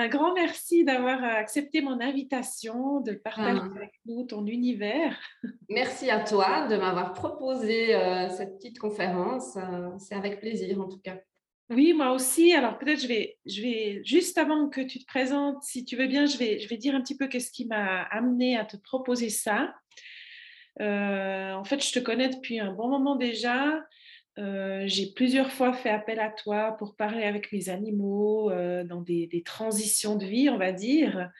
un grand merci d'avoir accepté mon invitation, de partager ah. avec nous ton univers. Merci à toi de m'avoir proposé euh, cette petite conférence. Euh, c'est avec plaisir en tout cas. Oui, moi aussi. Alors peut-être je vais, je vais juste avant que tu te présentes, si tu veux bien, je vais, je vais dire un petit peu qu'est-ce qui m'a amené à te proposer ça. Euh, en fait, je te connais depuis un bon moment déjà. Euh, j'ai plusieurs fois fait appel à toi pour parler avec mes animaux euh, dans des, transitions de vie, on va dire.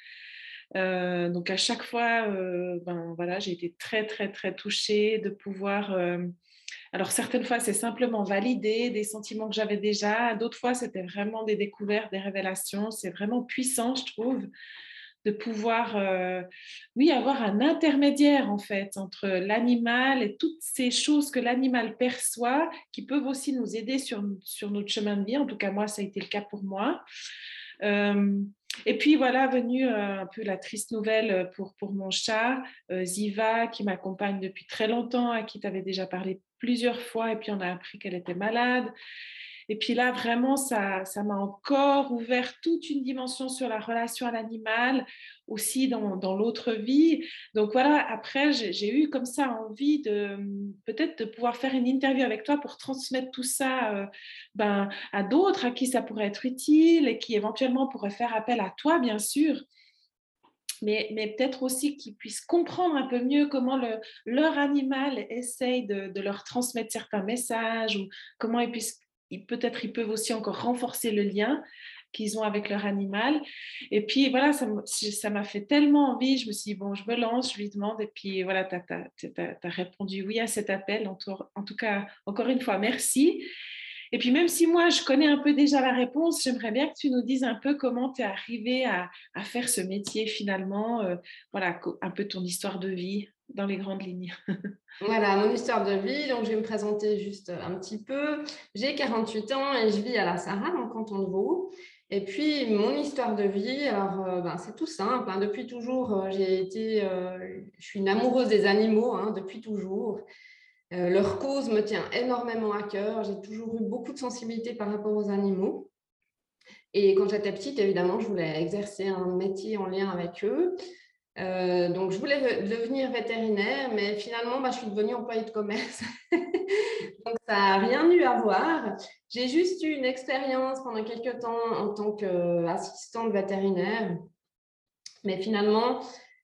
donc à chaque fois, ben voilà, j'ai été très très très touchée de pouvoir alors, certaines fois, c'est simplement valider des sentiments que j'avais déjà. D'autres fois, c'était vraiment des découvertes, des révélations. C'est vraiment puissant, je trouve, de pouvoir, euh, oui, avoir un intermédiaire, en fait, entre l'animal et toutes ces choses que l'animal perçoit, qui peuvent aussi nous aider sur, sur notre chemin de vie. En tout cas, moi, ça a été le cas pour moi. Euh, et puis voilà, venue euh, un peu la triste nouvelle pour, pour mon chat, Ziva, qui m'accompagne depuis très longtemps, à qui tu avais déjà parlé plusieurs fois et puis on a appris qu'elle était malade. Et puis là, vraiment, ça, m'a encore ouvert toute une dimension sur la relation à l'animal, aussi dans, l'autre vie. Donc voilà, après, j'ai eu comme ça envie de peut-être de pouvoir faire une interview avec toi pour transmettre tout ça euh, ben, à d'autres à qui ça pourrait être utile et qui éventuellement pourraient faire appel à toi, bien sûr mais, peut-être aussi qu'ils puissent comprendre un peu mieux comment le, leur animal essaye de, leur transmettre certains messages ou comment ils puissent, peut-être ils peuvent aussi encore renforcer le lien qu'ils ont avec leur animal. Et puis voilà, ça m'a fait tellement envie, je me suis dit, bon, je me lance, je lui demande, et puis voilà, tu as, répondu oui à cet appel. En tout, cas, encore une fois, merci. Et puis même si moi, je connais un peu déjà la réponse, j'aimerais bien que tu nous dises un peu comment tu es arrivé à, faire ce métier finalement, euh, voilà, un peu ton histoire de vie dans les grandes lignes. voilà, mon histoire de vie. Donc, je vais me présenter juste un petit peu. J'ai 48 ans et je vis à la Sarah, en canton de Vaud. Et puis, mon histoire de vie, alors, euh, ben, c'est tout simple. Hein. Depuis toujours, euh, j'ai été, je suis une amoureuse des animaux, hein, depuis toujours. Euh, leur cause me tient énormément à cœur. J'ai toujours eu beaucoup de sensibilité par rapport aux animaux. Et quand j'étais petite, évidemment, je voulais exercer un métier en lien avec eux. Euh, donc, je voulais devenir vétérinaire, mais finalement, bah, je suis devenue employée de commerce. donc, ça n'a rien eu à voir. J'ai juste eu une expérience pendant quelques temps en tant qu'assistante vétérinaire. Mais finalement,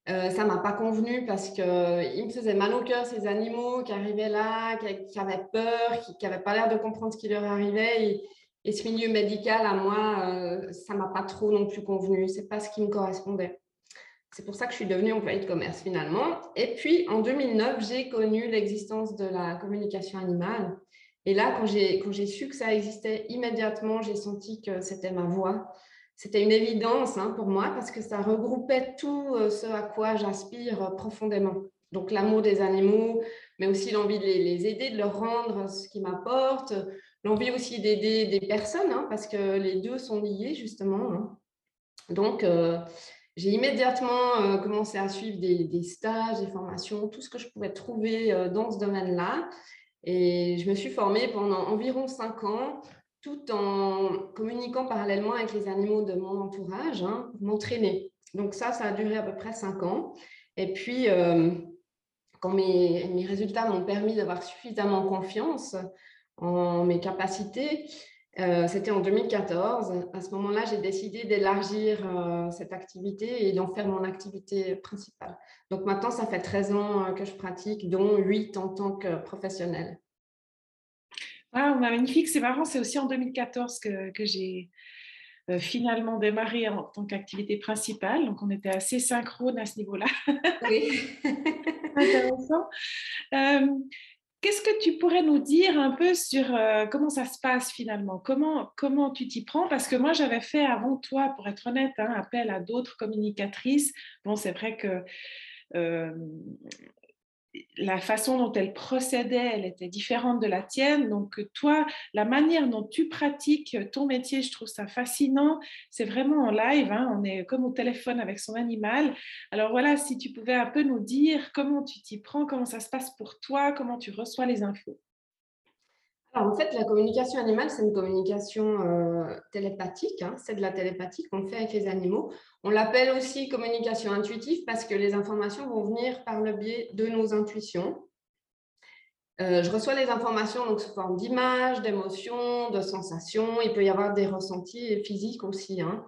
euh, ça m'a pas convenu parce qu'il me faisait mal au cœur ces animaux qui arrivaient là, qui, avaient peur, qui n'avaient pas l'air de comprendre ce qui leur arrivait. Et, ce milieu médical, à moi, euh, ça m'a pas trop non plus convenu. C'est pas ce qui me correspondait. C'est pour ça que je suis devenue employée de commerce finalement. Et puis en 2009, j'ai connu l'existence de la communication animale. Et là, quand j'ai su que ça existait, immédiatement, j'ai senti que c'était ma voie c'était une évidence hein, pour moi parce que ça regroupait tout euh, ce à quoi j'aspire euh, profondément. Donc l'amour des animaux, mais aussi l'envie de les, aider, de leur rendre ce qu'ils m'apportent, l'envie aussi d'aider des personnes, hein, parce que les deux sont liés justement. Hein. Donc euh, j'ai immédiatement commencé à suivre des, stages, des formations, tout ce que je pouvais trouver dans ce domaine-là. Et je me suis formée pendant environ cinq ans tout en communiquant parallèlement avec les animaux de mon entourage hein, m'entraîner. Donc ça, ça a duré à peu près cinq ans. Et puis, euh, quand mes résultats m'ont permis d'avoir suffisamment confiance en mes capacités, euh, c'était en 2014. À ce moment-là, j'ai décidé d'élargir euh, cette activité et d'en faire mon activité principale. Donc maintenant, ça fait 13 ans que je pratique, dont 8 en tant que professionnelle. Ah, magnifique, c'est marrant, c'est aussi en 2014 que, que j'ai euh, finalement démarré en tant qu'activité principale, donc on était assez synchrone à ce niveau-là. Oui. Intéressant. Euh, qu'est-ce que tu pourrais nous dire un peu sur euh, comment ça se passe finalement? Comment, comment tu t'y prends? Parce que moi, j'avais fait avant toi, pour être honnête, un hein, appel à d'autres communicatrices. Bon, c'est vrai que la façon dont elle procédait, elle était différente de la tienne. Donc, toi, la manière dont tu pratiques ton métier, je trouve ça fascinant. C'est vraiment en live, hein. on est comme au téléphone avec son animal. Alors voilà, si tu pouvais un peu nous dire comment tu t'y prends, comment ça se passe pour toi, comment tu reçois les infos. En fait, la communication animale, c'est une communication euh, télépathique. Hein. c'est de la télépathie qu'on fait avec les animaux. On l'appelle aussi communication intuitive parce que les informations vont venir par le biais de nos intuitions. Euh, je reçois les informations donc, sous forme d'images, d'émotions, de sensations. Il peut y avoir des ressentis physiques aussi. Hein.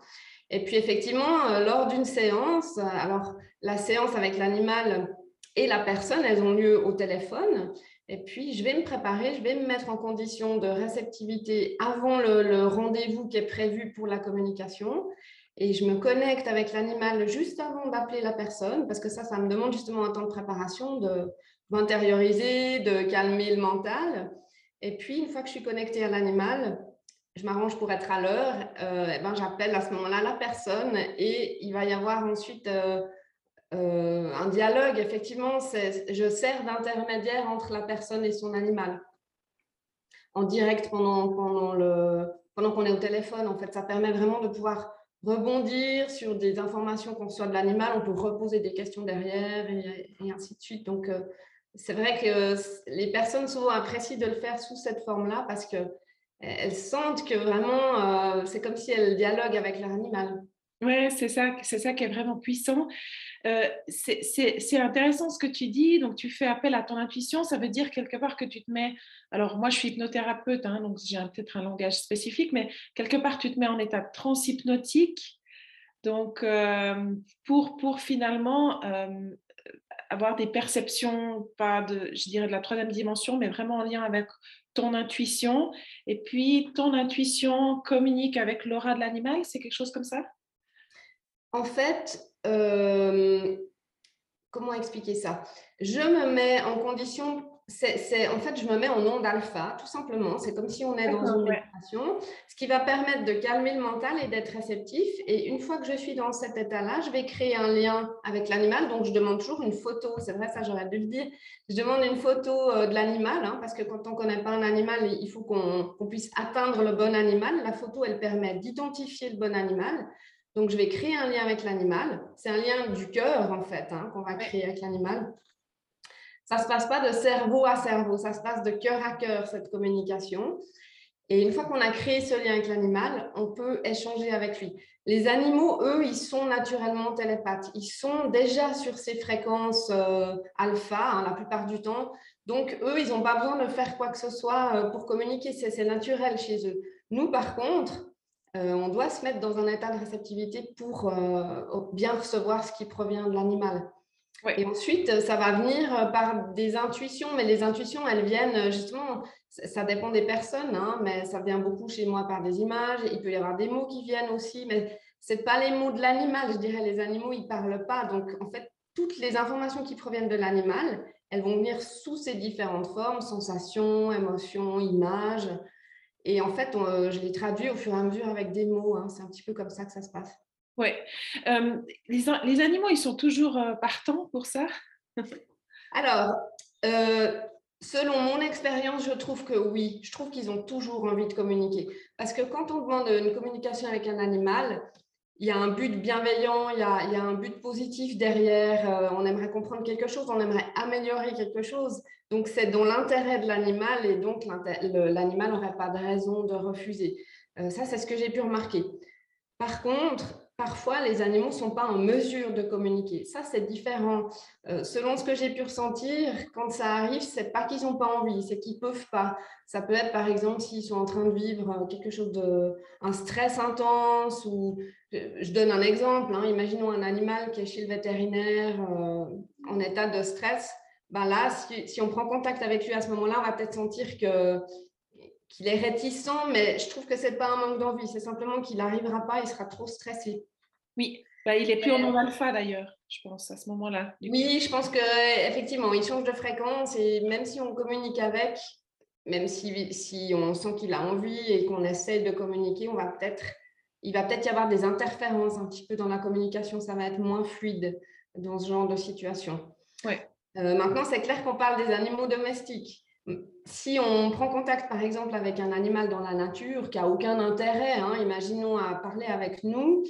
Et puis effectivement, euh, lors d'une séance, alors la séance avec l'animal et la personne, elles ont lieu au téléphone. Et puis, je vais me préparer, je vais me mettre en condition de réceptivité avant le, rendez-vous qui est prévu pour la communication. Et je me connecte avec l'animal juste avant d'appeler la personne, parce que ça, ça me demande justement un temps de préparation, de m'intérioriser, de calmer le mental. Et puis, une fois que je suis connectée à l'animal, je m'arrange pour être à l'heure, euh, eh ben, j'appelle à ce moment-là la personne et il va y avoir ensuite euh, euh, un dialogue, effectivement, je sers d'intermédiaire entre la personne et son animal. En direct pendant, pendant, le, pendant qu'on est au téléphone, en fait, ça permet vraiment de pouvoir rebondir sur des informations qu'on reçoit de l'animal. On peut reposer des questions derrière et, ainsi de suite. Donc, euh, c'est vrai que les personnes souvent apprécient de le faire sous cette forme-là parce qu'elles sentent que vraiment, euh, c'est comme si elles dialoguent avec leur animal. Oui, c'est ça, c'est ça qui est vraiment puissant. Euh, c'est intéressant ce que tu dis. Donc, tu fais appel à ton intuition. Ça veut dire quelque part que tu te mets. Alors, moi, je suis hypnothérapeute, hein, donc j'ai peut-être un langage spécifique, mais quelque part, tu te mets en état transhypnotique. Donc, euh, pour, pour finalement euh, avoir des perceptions, pas de, je dirais, de la troisième dimension, mais vraiment en lien avec ton intuition. Et puis, ton intuition communique avec l'aura de l'animal. C'est quelque chose comme ça? En fait, euh, comment expliquer ça? Je me mets en condition, c'est, en fait, je me mets en onde alpha, tout simplement. C'est comme si on est dans une méditation, ce qui va permettre de calmer le mental et d'être réceptif. Et une fois que je suis dans cet état-là, je vais créer un lien avec l'animal. Donc, je demande toujours une photo. C'est vrai, ça, j'aurais dû le dire. Je demande une photo euh, de l'animal, hein, parce que quand on ne connaît pas un animal, il faut qu'on, qu'on puisse atteindre le bon animal. La photo, elle permet d'identifier le bon animal. Donc, je vais créer un lien avec l'animal. C'est un lien du cœur, en fait, hein, qu'on va créer avec l'animal. Ça ne se passe pas de cerveau à cerveau, ça se passe de cœur à cœur, cette communication. Et une fois qu'on a créé ce lien avec l'animal, on peut échanger avec lui. Les animaux, eux, ils sont naturellement télépathes. Ils sont déjà sur ces fréquences euh, alpha hein, la plupart du temps. Donc, eux, ils n'ont pas besoin de faire quoi que ce soit euh, pour communiquer. C'est naturel chez eux. Nous, par contre, euh, on doit se mettre dans un état de réceptivité pour euh, bien recevoir ce qui provient de l'animal. Et ensuite, ça va venir euh, par des intuitions, mais les intuitions, elles viennent justement, ça dépend des personnes, hein, mais ça vient beaucoup chez moi par des images. Il peut y avoir des mots qui viennent aussi, mais ce n'est pas les mots de l'animal. Je dirais, les animaux, ils ne parlent pas. Donc, en fait, toutes les informations qui proviennent de l'animal, elles vont venir sous ces différentes formes, sensations, émotions, images. Et en fait, euh, je les traduis au fur et à mesure avec des mots. Hein. C'est un petit peu comme ça que ça se passe. Oui. Euh, les, animaux, ils sont toujours euh, partants pour ça? Alors, selon mon expérience, je trouve que oui. Je trouve qu'ils ont toujours envie de communiquer. Parce que quand on demande une communication avec un animal, il y a un but bienveillant, il y a, un but positif derrière. on aimerait comprendre quelque chose, on aimerait améliorer quelque chose. Donc, c'est dans l'intérêt de l'animal et donc l'animal n'aurait pas de raison de refuser. Euh, ça, c'est ce que j'ai pu remarquer. Par contre, parfois, les animaux ne sont pas en mesure de communiquer. Ça, c'est différent. Euh, selon ce que j'ai pu ressentir, quand ça arrive, c'est pas qu'ils n'ont pas envie, c'est qu'ils peuvent pas. Ça peut être, par exemple, s'ils sont en train de vivre quelque chose de, un stress intense ou, je donne un exemple, hein. imaginons un animal qui est chez le vétérinaire euh, en état de stress ben là, si, on prend contact avec lui à ce moment-là, on va peut-être sentir que qu'il est réticent, mais je trouve que c'est pas un manque d'envie, c'est simplement qu'il n'arrivera pas, il sera trop stressé. Oui, bah, il est plus en non-alpha d'ailleurs, je pense, à ce moment-là. Oui, je pense qu'effectivement, il change de fréquence et même si on communique avec, même si, si on sent qu'il a envie et qu'on essaye de communiquer, on va peut-être, il va peut-être y avoir des interférences un petit peu dans la communication, ça va être moins fluide dans ce genre de situation. Ouais. Euh, maintenant, c'est clair qu'on parle des animaux domestiques. Si on prend contact, par exemple, avec un animal dans la nature qui a aucun intérêt, hein, imaginons à parler avec nous,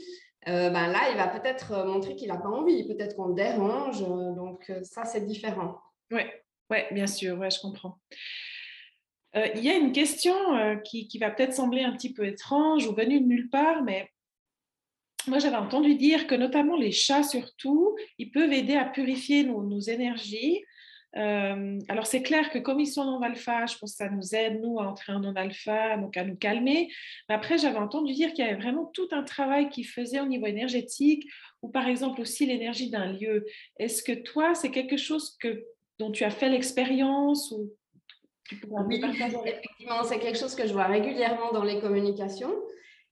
euh, ben là, il va peut-être montrer qu'il n'a pas envie, peut-être qu'on le dérange. Euh, donc, ça, c'est différent. Oui, ouais, bien sûr, ouais, je comprends. il y a une question qui, qui, va peut-être sembler un petit peu étrange ou venue de nulle part, mais moi j'avais entendu dire que notamment les chats surtout, ils peuvent aider à purifier nos, nos énergies euh, alors, c'est clair que comme ils sont en alpha, je pense que ça nous aide, nous, à entrer en non-alpha, donc à nous calmer. Mais après, j'avais entendu dire qu'il y avait vraiment tout un travail qu'ils faisaient au niveau énergétique, ou par exemple aussi l'énergie d'un lieu. Est-ce que toi, c'est quelque chose que, dont tu as fait l'expérience ou oui, effectivement, c'est quelque chose que je vois régulièrement dans les communications.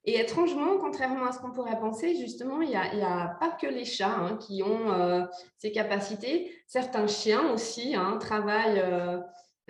Et étrangement, contrairement à ce qu'on pourrait penser, justement, il n'y a, pas que les chats hein, qui ont euh, ces capacités. Certains chiens aussi hein, travaillent euh,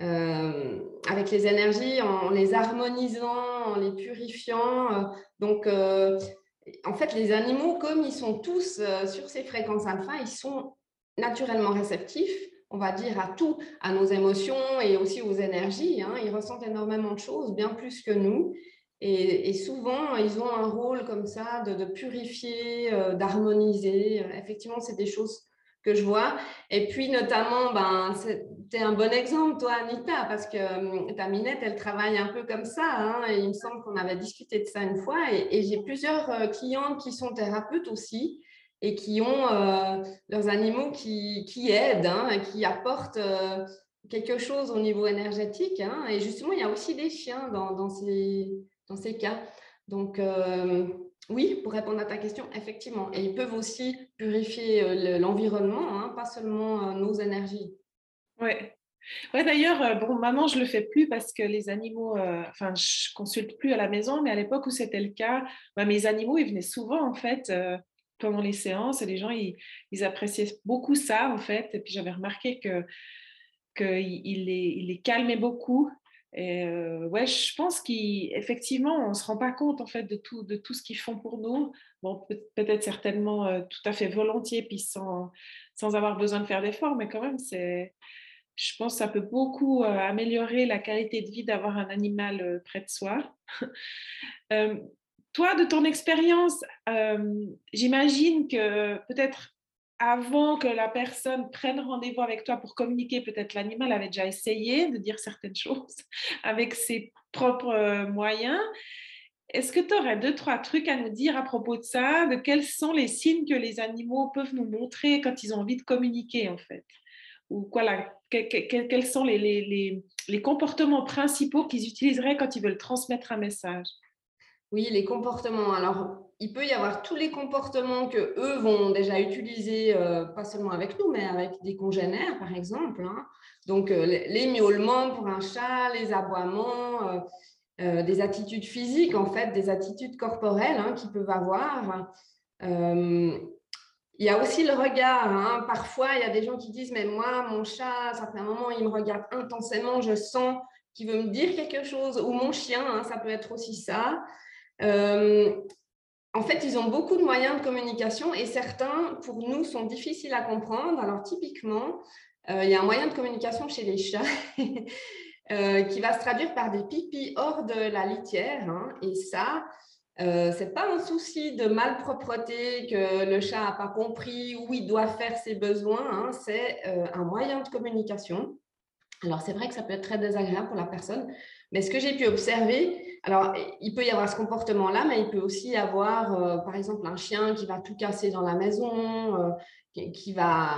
euh, avec les énergies en, les harmonisant, en les purifiant. donc, en fait, les animaux, comme ils sont tous sur ces fréquences alpha, ils sont naturellement réceptifs on va dire, à tout, à nos émotions et aussi aux énergies. Hein. Ils ressentent énormément de choses, bien plus que nous. Et, souvent, ils ont un rôle comme ça de, purifier, euh, d'harmoniser. Effectivement, c'est des choses que je vois. Et puis, notamment, ben, c'était un bon exemple, toi, Anita, parce que hum, ta minette, elle travaille un peu comme ça. Hein, et il me semble qu'on avait discuté de ça une fois. Et, j'ai plusieurs euh, clientes qui sont thérapeutes aussi et qui ont euh, leurs animaux qui, aident, hein, qui apportent quelque chose au niveau énergétique. Hein. Et justement, il y a aussi des chiens dans ces dans ces cas. Donc, euh, oui, pour répondre à ta question, effectivement. Et ils peuvent aussi purifier euh, l'environnement, hein, pas seulement euh, nos énergies. Oui. Ouais, d'ailleurs, bon, maintenant je le fais plus parce que les animaux, enfin, je consulte plus à la maison, mais à l'époque où c'était le cas, bah, mes animaux, ils venaient souvent en fait pendant les séances et les gens, ils, appréciaient beaucoup ça en fait. Et puis j'avais remarqué que qu'il les, il les beaucoup et ouais, je pense qu'effectivement, on ne se rend pas compte en fait de tout, de tout ce qu'ils font pour nous. Bon, peut-être certainement tout à fait volontiers, puis sans, sans avoir besoin de faire d'efforts, mais quand même, je pense que ça peut beaucoup améliorer la qualité de vie d'avoir un animal près de soi. toi, de ton expérience, j'imagine que peut-être avant que la personne prenne rendez-vous avec toi pour communiquer, peut-être l'animal avait déjà essayé de dire certaines choses avec ses propres euh, moyens. Est-ce que tu aurais deux, trois trucs à nous dire à propos de ça, de quels sont les signes que les animaux peuvent nous montrer quand ils ont envie de communiquer en fait? Ou quoi, quels sont les, les comportements principaux qu'ils utiliseraient quand ils veulent transmettre un message? Oui, les comportements. Alors, il peut y avoir tous les comportements que eux vont déjà utiliser, euh, pas seulement avec nous, mais avec des congénères, par exemple. Hein. Donc, euh, les miaulements pour un chat, les aboiements, euh, des attitudes physiques, en fait, des attitudes corporelles hein, qu'ils peuvent avoir. il y a aussi le regard. Hein. Parfois, il y a des gens qui disent, mais moi, mon chat, ça fait un moment, il me regarde intensément, je sens qu'il veut me dire quelque chose. Ou mon chien, ça peut être aussi ça en fait, ils ont beaucoup de moyens de communication et certains, pour nous, sont difficiles à comprendre. Alors, typiquement, euh, il y a un moyen de communication chez les chats euh, qui va se traduire par des pipis hors de la litière. Hein. et ça, euh, ce n'est pas un souci de malpropreté que le chat n'a pas compris où il doit faire ses besoins. Hein. c'est un moyen de communication. Alors, c'est vrai que ça peut être très désagréable pour la personne, mais ce que j'ai pu observer, alors, il peut y avoir ce comportement-là, mais il peut aussi y avoir, euh, par exemple, un chien qui va tout casser dans la maison, euh, qui, va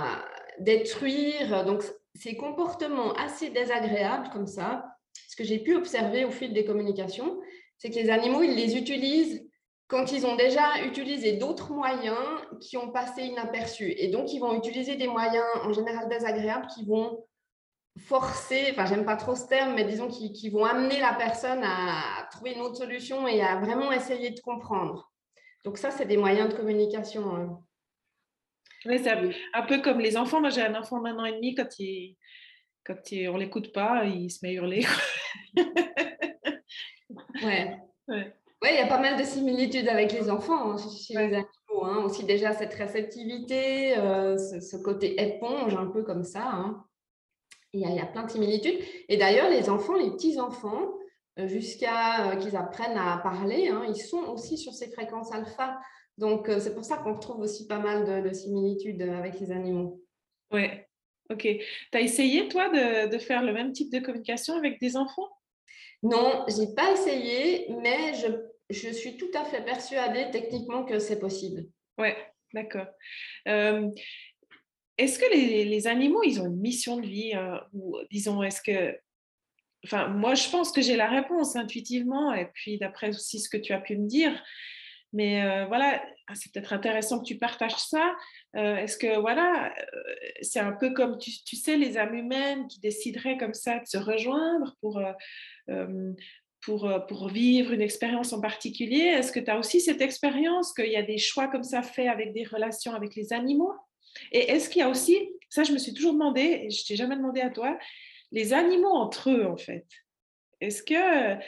détruire. Donc, ces comportements assez désagréables comme ça, ce que j'ai pu observer au fil des communications, c'est que les animaux, ils les utilisent quand ils ont déjà utilisé d'autres moyens qui ont passé inaperçus. Et donc, ils vont utiliser des moyens en général désagréables qui vont forcer, enfin j'aime pas trop ce terme, mais disons qui, vont amener la personne à trouver une autre solution et à vraiment essayer de comprendre. Donc ça, c'est des moyens de communication. Hein. Oui, c'est un peu comme les enfants. Moi, j'ai un enfant d'un an et demi, quand, il, quand on ne l'écoute pas, il se met à hurler. ouais. ouais. il y a pas mal de similitudes avec les enfants hein, chez les animaux. Hein. Aussi déjà cette réceptivité, euh, ce, côté éponge, un peu comme ça. Il y, a, plein de similitudes. Et d'ailleurs, les enfants, les petits-enfants, euh, jusqu'à euh, qu'ils apprennent à parler, hein, ils sont aussi sur ces fréquences alpha. Donc, euh, c'est pour ça qu'on retrouve aussi pas mal de, similitudes avec les animaux. Oui, ok. Tu as essayé, toi, de, faire le même type de communication avec des enfants? Non, j'ai pas essayé, mais je, je, suis tout à fait persuadée techniquement que c'est possible. Ouais, d'accord. Euh, est-ce que les, animaux, ils ont une mission de vie ou disons, est-ce que Enfin, moi, je pense que j'ai la réponse intuitivement, et puis d'après aussi ce que tu as pu me dire. Mais euh, voilà, ah, c'est peut-être intéressant que tu partages ça. Euh, est-ce que, voilà, euh, c'est un peu comme, tu, tu, sais, les âmes humaines qui décideraient comme ça de se rejoindre pour, pour, pour vivre une expérience en particulier. Est-ce que tu as aussi cette expérience qu'il y a des choix comme ça faits avec des relations avec les animaux? Et est-ce qu'il y a aussi, ça je me suis toujours demandé, et je t'ai jamais demandé à toi, les animaux entre eux, en fait? Est-ce que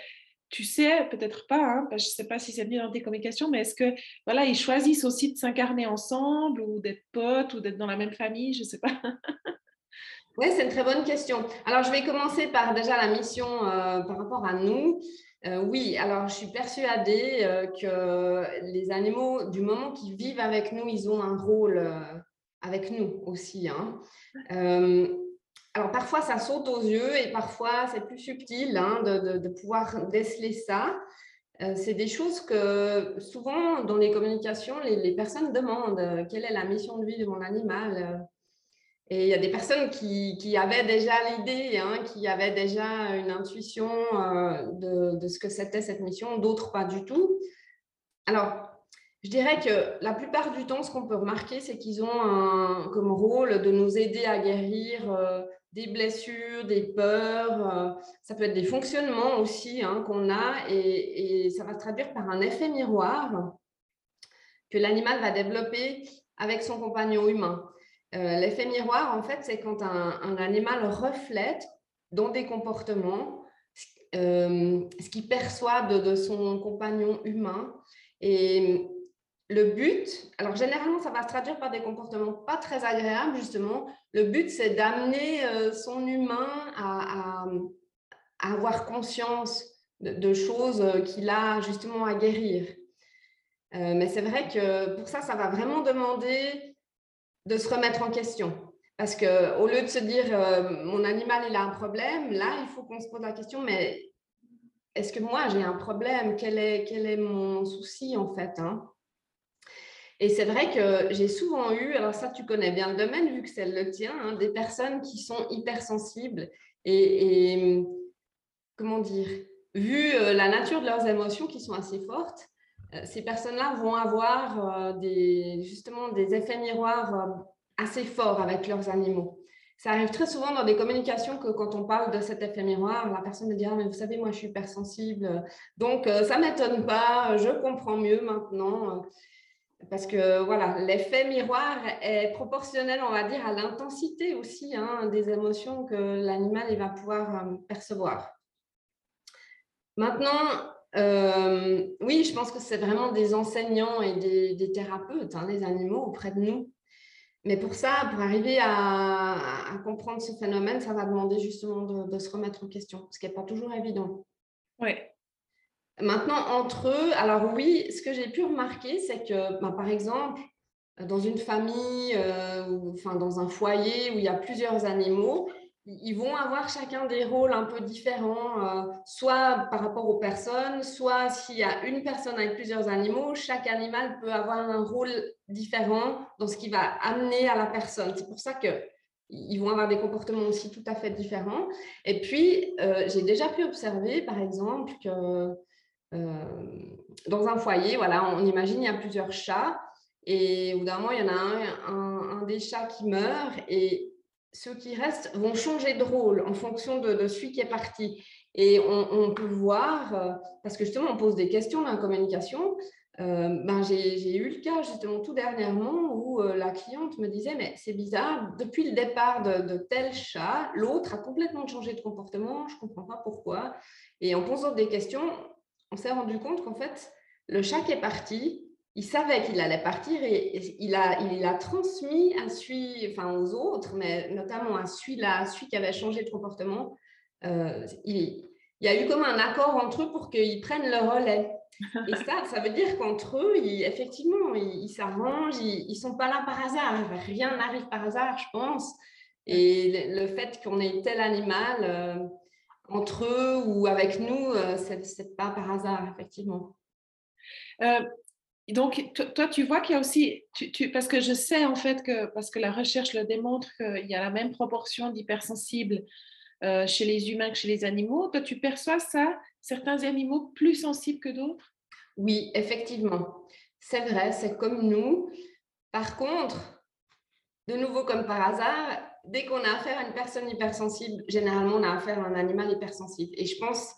tu sais, peut-être pas, hein, je ne sais pas si c'est bien dans tes communications, mais est-ce que voilà, ils choisissent aussi de s'incarner ensemble ou d'être potes ou d'être dans la même famille, je ne sais pas? oui, c'est une très bonne question. Alors, je vais commencer par déjà la mission euh, par rapport à nous. Euh, oui, alors je suis persuadée euh, que les animaux, du moment qu'ils vivent avec nous, ils ont un rôle avec nous aussi. Hein alors parfois ça saute aux yeux et parfois c'est plus subtil hein, de, pouvoir déceler ça. Euh, c'est des choses que souvent dans les communications, les, personnes demandent euh, quelle est la mission de vie de mon animal. Et il y a des personnes qui, avaient déjà l'idée, hein, qui avaient déjà une intuition euh, de, de, ce que c'était cette mission, d'autres pas du tout. Alors, je dirais que la plupart du temps, ce qu'on peut remarquer, c'est qu'ils ont comme rôle de nous aider à guérir des blessures, des peurs, euh, ça peut être des fonctionnements aussi hein, qu'on a et, ça va se traduire par un effet miroir que l'animal va développer avec son compagnon humain. Euh, l'effet miroir, en fait, c'est quand un, animal reflète dans des comportements euh, ce qu'il perçoit de, de, son compagnon humain. Et le but, alors généralement, ça va se traduire par des comportements pas très agréables, justement. Le but, c'est d'amener euh, son humain à, avoir conscience de, choses qu'il a justement à guérir. Euh, mais c'est vrai que pour ça, ça va vraiment demander de se remettre en question. Parce qu'au lieu de se dire euh, mon animal il a un problème, là il faut qu'on se pose la question mais est-ce que moi j'ai un problème? Quel est, quel est mon souci en fait hein? Et c'est vrai que j'ai souvent eu, alors ça tu connais bien le domaine vu que c'est le tien, hein, des personnes qui sont hypersensibles et, comment dire, vu euh, la nature de leurs émotions qui sont assez fortes, euh, ces personnes-là vont avoir euh, justement des effets miroirs assez forts avec leurs animaux. Ça arrive très souvent dans des communications que quand on parle de cet effet miroir, la personne me dit ah, mais vous savez, moi je suis hypersensible, donc ça ne m'étonne pas, je comprends mieux maintenant parce que voilà, l'effet miroir est proportionnel, on va dire, à l'intensité aussi hein, des émotions que l'animal va pouvoir euh, percevoir. Maintenant, euh, oui, je pense que c'est vraiment des enseignants et des, thérapeutes, hein, les animaux auprès de nous. Mais pour ça, pour arriver à, comprendre ce phénomène, ça va demander justement de, de se remettre en question, ce qui n'est pas toujours évident. Oui, Maintenant, entre eux, alors oui, ce que j'ai pu remarquer, c'est que, bah, par exemple, dans une famille, euh, enfin, dans un foyer où il y a plusieurs animaux, ils vont avoir chacun des rôles un peu différents, euh, soit par rapport aux personnes, soit s'il y a une personne avec plusieurs animaux, chaque animal peut avoir un rôle différent dans ce qui va amener à la personne. C'est pour ça que ils vont avoir des comportements aussi tout à fait différents. Et puis, euh, j'ai déjà pu observer, par exemple, que dans un foyer, voilà, on imagine il y a plusieurs chats et au bout d'un moment, il y en a un, des chats qui meurt et ceux qui restent vont changer de rôle en fonction de, celui qui est parti. Et on, peut voir, euh, parce que justement, on pose des questions dans la communication. Euh, ben j'ai eu le cas justement tout dernièrement où la cliente me disait mais c'est bizarre, depuis le départ de, de tel chat, l'autre a complètement changé de comportement, je comprends pas pourquoi. Et en posant des questions, on s'est rendu compte qu'en fait, le chat qui est parti, il savait qu'il allait partir et il a, transmis à celui, enfin aux autres, mais notamment à celui-là, celui qui avait changé de comportement. Euh, il, y a eu comme un accord entre eux pour qu'ils prennent le relais. Et ça, ça veut dire qu'entre eux, effectivement, ils s'arrangent, ils ne sont pas là par hasard. Rien n'arrive par hasard, je pense. Et le, fait qu'on ait tel animal, euh, entre eux ou avec nous, ce n'est pas par hasard, effectivement. donc, toi, tu vois qu'il y a aussi, parce que je sais en fait que, parce que la recherche le démontre qu'il y a la même proportion d'hypersensibles chez les humains que chez les animaux. Toi, tu perçois ça, certains animaux plus sensibles que d'autres? Oui, effectivement. C'est vrai, c'est comme nous. Par contre, de nouveau comme par hasard, dès qu'on a affaire à une personne hypersensible, généralement on a affaire à un animal hypersensible. Et je pense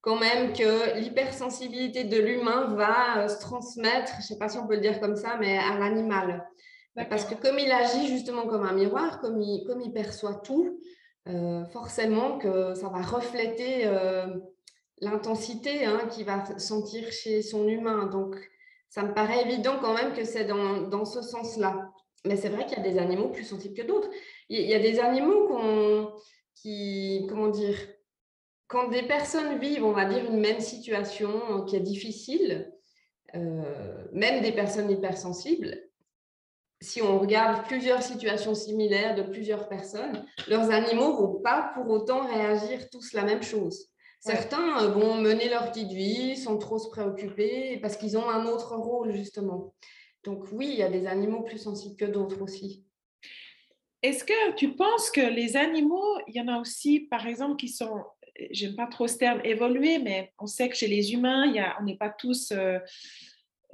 quand même que l'hypersensibilité de l'humain va euh, se transmettre, je ne sais pas si on peut le dire comme ça, mais à l'animal. Parce que comme il agit justement comme un miroir, comme il, comme il perçoit tout, euh, forcément que ça va refléter euh, l'intensité hein, qu'il va sentir chez son humain. Donc, ça me paraît évident quand même que c'est dans, dans ce sens-là. Mais c'est vrai qu'il y a des animaux plus sensibles que d'autres. Il y a des animaux qui, comment dire, quand des personnes vivent, on va dire, une même situation qui est difficile, euh, même des personnes hypersensibles, si on regarde plusieurs situations similaires de plusieurs personnes, leurs animaux ne vont pas pour autant réagir tous la même chose. Certains euh, vont mener leur petite vie sans trop se préoccuper parce qu'ils ont un autre rôle, justement. Donc oui, il y a des animaux plus sensibles que d'autres aussi. Est-ce que tu penses que les animaux, il y en a aussi, par exemple, qui sont, j'aime pas trop ce terme, évolués, mais on sait que chez les humains, on n'est pas tous... Euh,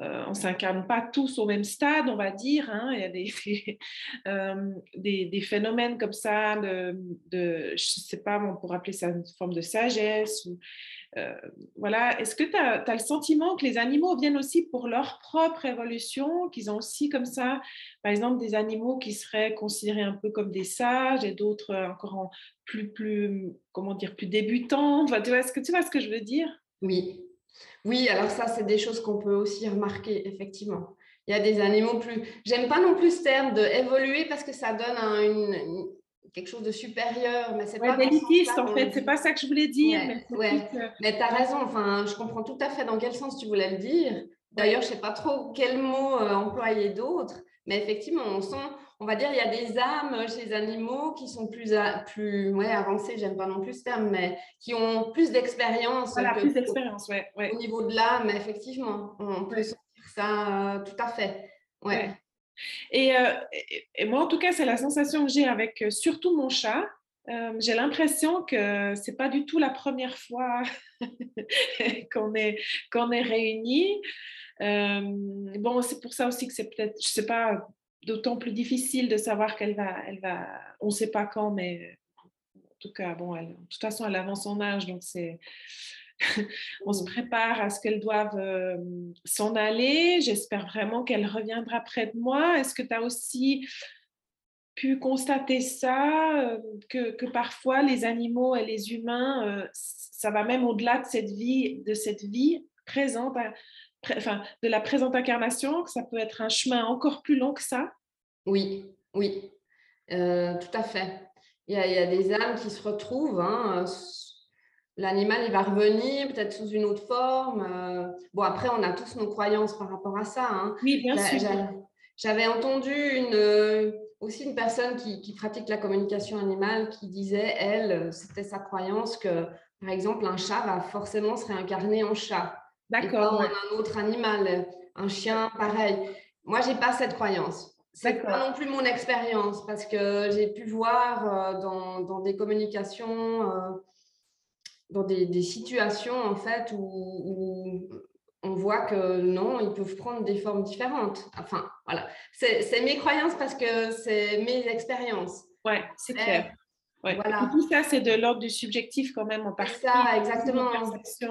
euh, on ne s'incarne pas tous au même stade, on va dire. Hein. Il y a des, euh, des, phénomènes comme ça, de, de je sais pas, on pourrait appeler ça une forme de sagesse. Euh, voilà. Est-ce que tu as, le sentiment que les animaux viennent aussi pour leur propre évolution, qu'ils ont aussi comme ça, par exemple, des animaux qui seraient considérés un peu comme des sages et d'autres encore en plus, plus, comment dire, plus débutants? Enfin, tu vois, Est-ce que tu vois ce que je veux dire? Oui, oui, alors ça, c'est des choses qu'on peut aussi remarquer, effectivement. Il y a des animaux plus... J'aime pas non plus ce terme de évoluer parce que ça donne une, quelque chose de supérieur, mais c'est pas... Élitiste, en fait, c'est pas ça que je voulais dire. mais, mais tu as raison, enfin, je comprends tout à fait dans quel sens tu voulais le dire. D'ailleurs, je sais pas trop quel mot euh, employer d'autre, mais effectivement, on sent on va dire, il y a des âmes chez les animaux qui sont plus, plus ouais, avancées, j'aime pas non plus ce terme, mais qui ont plus d'expérience. Voilà, plus d'expérience, ouais, Au niveau de l'âme, effectivement, on peut sentir ça tout à fait. Ouais. Euh, et, moi, en tout cas, c'est la sensation que j'ai avec euh, surtout mon chat. Euh, j'ai l'impression que c'est pas du tout la première fois qu'on est, qu'on est réunis. bon, c'est pour ça aussi que c'est peut-être, je sais pas, d'autant plus difficile de savoir qu'elle va, elle va, on ne sait pas quand, mais en tout cas, bon, de toute façon, elle avance son âge, donc c'est, on se prépare à ce qu'elle doive euh, s'en aller. J'espère vraiment qu'elle reviendra près de moi. Est-ce que tu as aussi pu constater ça, euh, que, que, parfois les animaux et les humains, euh, ça va même au-delà de cette vie, de cette vie présente enfin, de la présente incarnation, que ça peut être un chemin encore plus long que ça? Oui, oui, tout à fait. Il y, a, des âmes qui se retrouvent. Hein, l'animal, il va revenir peut-être sous une autre forme. Euh. bon, après, on a tous nos croyances par rapport à ça. Hein. Oui, bien sûr. J'avais entendu une, aussi une personne qui, qui, pratique la communication animale qui disait, elle, c'était sa croyance que, par exemple, un chat va forcément se réincarner en chat. D'accord. un autre animal, un chien, pareil. Moi, j'ai pas cette croyance. C'est pas non plus mon expérience parce que j'ai pu voir euh, dans, dans, des communications, euh, dans des, des, situations en fait où, où, on voit que non, ils peuvent prendre des formes différentes. Enfin, voilà. C'est mes croyances parce que c'est mes expériences. Ouais, c'est clair. Ouais. Voilà. Tout ça, c'est de l'ordre du subjectif quand même en partie. ça, exactement.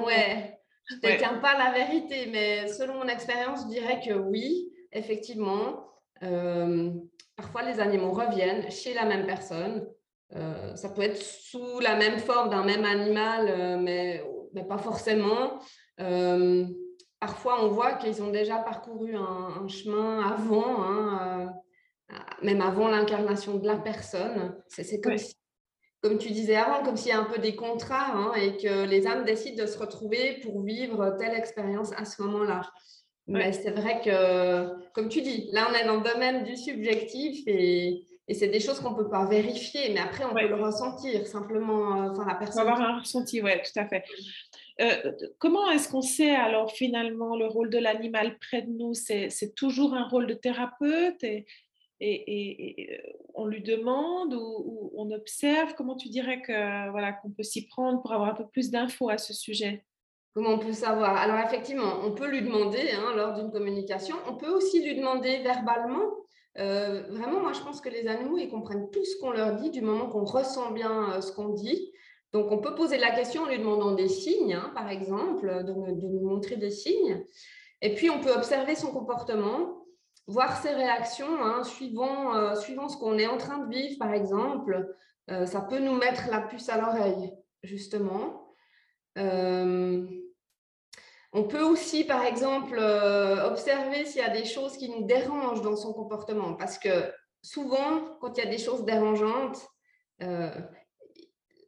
Ouais. Je ne détiens pas la vérité, mais selon mon expérience, je dirais que oui, effectivement. Euh, parfois, les animaux reviennent chez la même personne. Euh, ça peut être sous la même forme d'un même animal, euh, mais, mais, pas forcément. parfois, on voit qu'ils ont déjà parcouru un, chemin avant, hein, même avant l'incarnation de la personne. C'est comme si comme tu disais avant, comme s'il y a un peu des contrats hein, et que les âmes décident de se retrouver pour vivre telle expérience à ce moment-là. Mais c'est vrai que, comme tu dis, là, on est dans le domaine du subjectif et, et c'est des choses qu'on ne peut pas vérifier, mais après, on peut le ressentir simplement. Enfin, la personne. On avoir un ressenti, oui, tout à fait. Euh, comment est-ce qu'on sait alors finalement le rôle de l'animal près de nous? C'est toujours un rôle de thérapeute et, et, euh, on lui demande ou, on observe? Comment tu dirais que voilà qu'on peut s'y prendre pour avoir un peu plus d'infos à ce sujet? Comment on peut savoir? Alors effectivement, on peut lui demander hein, lors d'une communication. On peut aussi lui demander verbalement. Euh, vraiment, moi, je pense que les animaux, ils comprennent tout ce qu'on leur dit du moment qu'on ressent bien ce qu'on dit. Donc, on peut poser la question en lui demandant des signes, hein, par exemple, de, nous montrer des signes. Et puis, on peut observer son comportement, voir ses réactions, hein, suivant, euh, suivant ce qu'on est en train de vivre, par exemple. Euh, ça peut nous mettre la puce à l'oreille, justement. Euh, on peut aussi, par exemple, observer s'il y a des choses qui nous dérangent dans son comportement, parce que souvent, quand il y a des choses dérangeantes,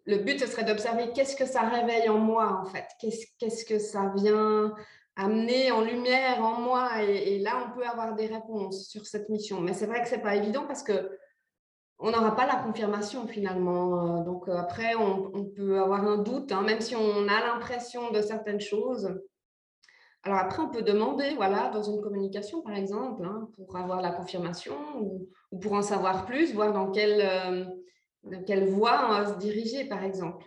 le but, ce serait d'observer qu'est-ce que ça réveille en moi, en fait. Qu'est-ce que ça vient amener en lumière en moi? Et, là, on peut avoir des réponses sur cette mission. Mais c'est vrai que ce n'est pas évident parce que on n'aura pas la confirmation finalement. Donc euh, après, on, peut avoir un doute, hein, même si on a l'impression de certaines choses. Alors après, on peut demander, voilà, dans une communication par exemple, hein, pour avoir la confirmation ou, pour en savoir plus, voir dans quelle... Euh, voie on va se diriger, par exemple.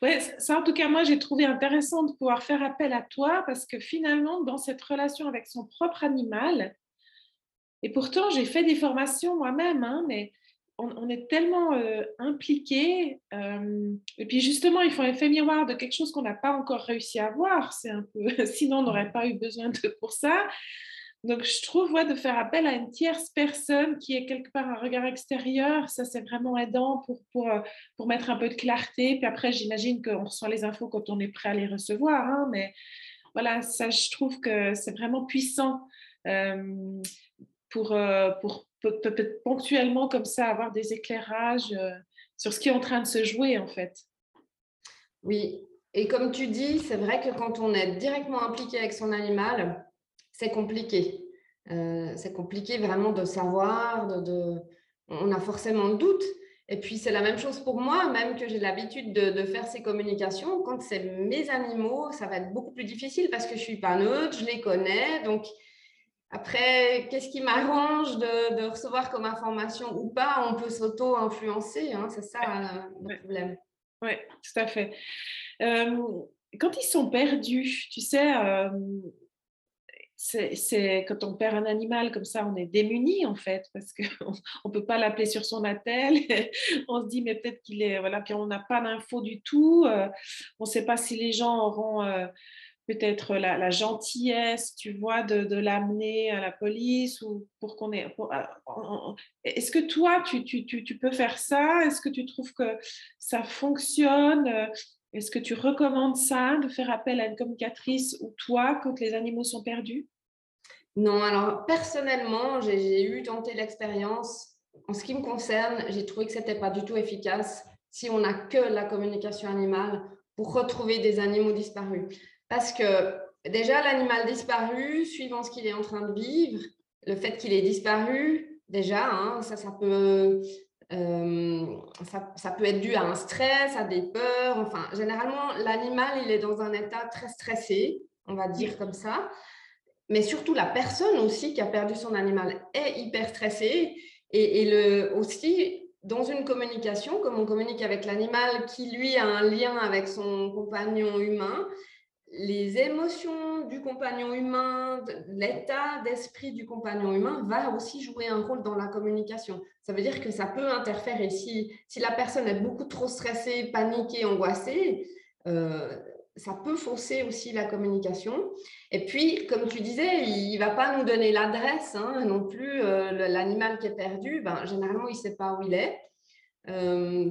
Oui, ça en tout cas, moi j'ai trouvé intéressant de pouvoir faire appel à toi parce que finalement, dans cette relation avec son propre animal, et pourtant j'ai fait des formations moi-même, hein, mais on, est tellement euh, impliqués. Euh, et puis justement, il faut un effet miroir de quelque chose qu'on n'a pas encore réussi à voir. C'est un peu, sinon on n'aurait pas eu besoin de pour ça. Donc, je trouve de faire appel à une tierce personne qui est quelque part un regard extérieur, ça c'est vraiment aidant pour, pour, euh, pour mettre un peu de clarté. Puis après, j'imagine qu'on reçoit les infos quand on est prêt à les recevoir. Hein, mais voilà, ça, je trouve que c'est vraiment puissant euh, pour, euh, peut-être ponctuellement comme ça avoir des éclairages sur ce qui est en train de se jouer en fait. Oui, et comme tu dis, c'est vrai que quand on est directement impliqué avec son animal, c'est compliqué. Euh, c'est compliqué vraiment de savoir, de, on a forcément de doutes. Et puis, c'est la même chose pour moi, même que j'ai l'habitude de, faire ces communications. Quand c'est mes animaux, ça va être beaucoup plus difficile parce que je suis pas neutre, je les connais. Donc, après, qu'est-ce qui m'arrange de, recevoir comme information ou pas? On peut s'auto-influencer, hein, c'est ça le problème. Oui, tout à fait. Euh, quand ils sont perdus, tu sais, euh, c'est quand on perd un animal comme ça, on est démuni en fait, parce qu'on ne peut pas l'appeler sur son attel. on se dit, mais peut-être qu'il est. Voilà, puis on n'a pas d'infos du tout. Euh, on ne sait pas si les gens auront peut-être la, gentillesse, tu vois, de, l'amener à la police ou pour qu'on ait. Euh, est-ce que toi, tu, tu, tu, peux faire ça? Est-ce que tu trouves que ça fonctionne? Est-ce que tu recommandes ça, de faire appel à une communicatrice ou toi quand les animaux sont perdus? Non, alors personnellement, j'ai eu tenté l'expérience. En ce qui me concerne, j'ai trouvé que ce n'était pas du tout efficace si on n'a que la communication animale pour retrouver des animaux disparus. Parce que déjà, l'animal disparu, suivant ce qu'il est en train de vivre, le fait qu'il ait disparu, déjà, hein, ça, ça peut euh, ça, peut être dû à un stress, à des peurs. Enfin, généralement, l'animal, il est dans un état très stressé, on va dire comme ça. Mais surtout, la personne aussi qui a perdu son animal est hyper stressée. Et, et le, aussi, dans une communication, comme on communique avec l'animal qui, lui, a un lien avec son compagnon humain, les émotions du compagnon humain, l'état d'esprit du compagnon humain va aussi jouer un rôle dans la communication. Ça veut dire que ça peut interférer. Si, si la personne est beaucoup trop stressée, paniquée, angoissée, euh, ça peut fausser aussi la communication. Et puis, comme tu disais, il ne va pas nous donner l'adresse hein, non plus. Euh, l'animal qui est perdu, ben, généralement, il ne sait pas où il est. Euh,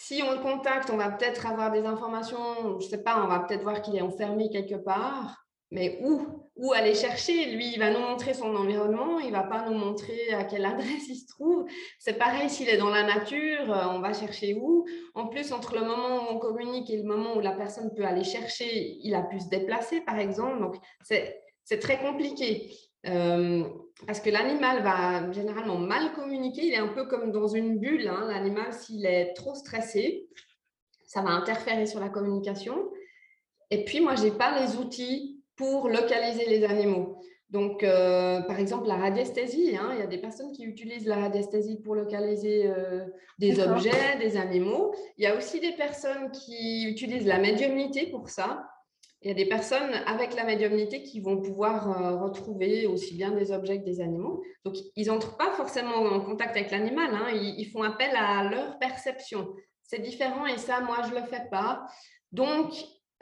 si on le contacte, on va peut-être avoir des informations, je ne sais pas, on va peut-être voir qu'il est enfermé quelque part, mais où? Où aller chercher? Lui, il va nous montrer son environnement, il ne va pas nous montrer à quelle adresse il se trouve. C'est pareil s'il est dans la nature, euh, on va chercher où? En plus, entre le moment où on communique et le moment où la personne peut aller chercher, il a pu se déplacer, par exemple. Donc, c'est très compliqué. Parce que l'animal va généralement mal communiquer. Il est un peu comme dans une bulle. Hein. L'animal, s'il est trop stressé, ça va interférer sur la communication. Et puis, moi, je n'ai pas les outils pour localiser les animaux. Donc, euh, par exemple, la radiesthésie, hein, il y a des personnes qui utilisent la radiesthésie pour localiser euh, des objets, des animaux. Il y a aussi des personnes qui utilisent la médiumnité pour ça. Il y a des personnes avec la médiumnité qui vont pouvoir euh, retrouver aussi bien des objets que des animaux. Donc, ils n'entrent pas forcément en contact avec l'animal, hein. ils, font appel à leur perception. C'est différent et ça, moi, je ne le fais pas. Donc,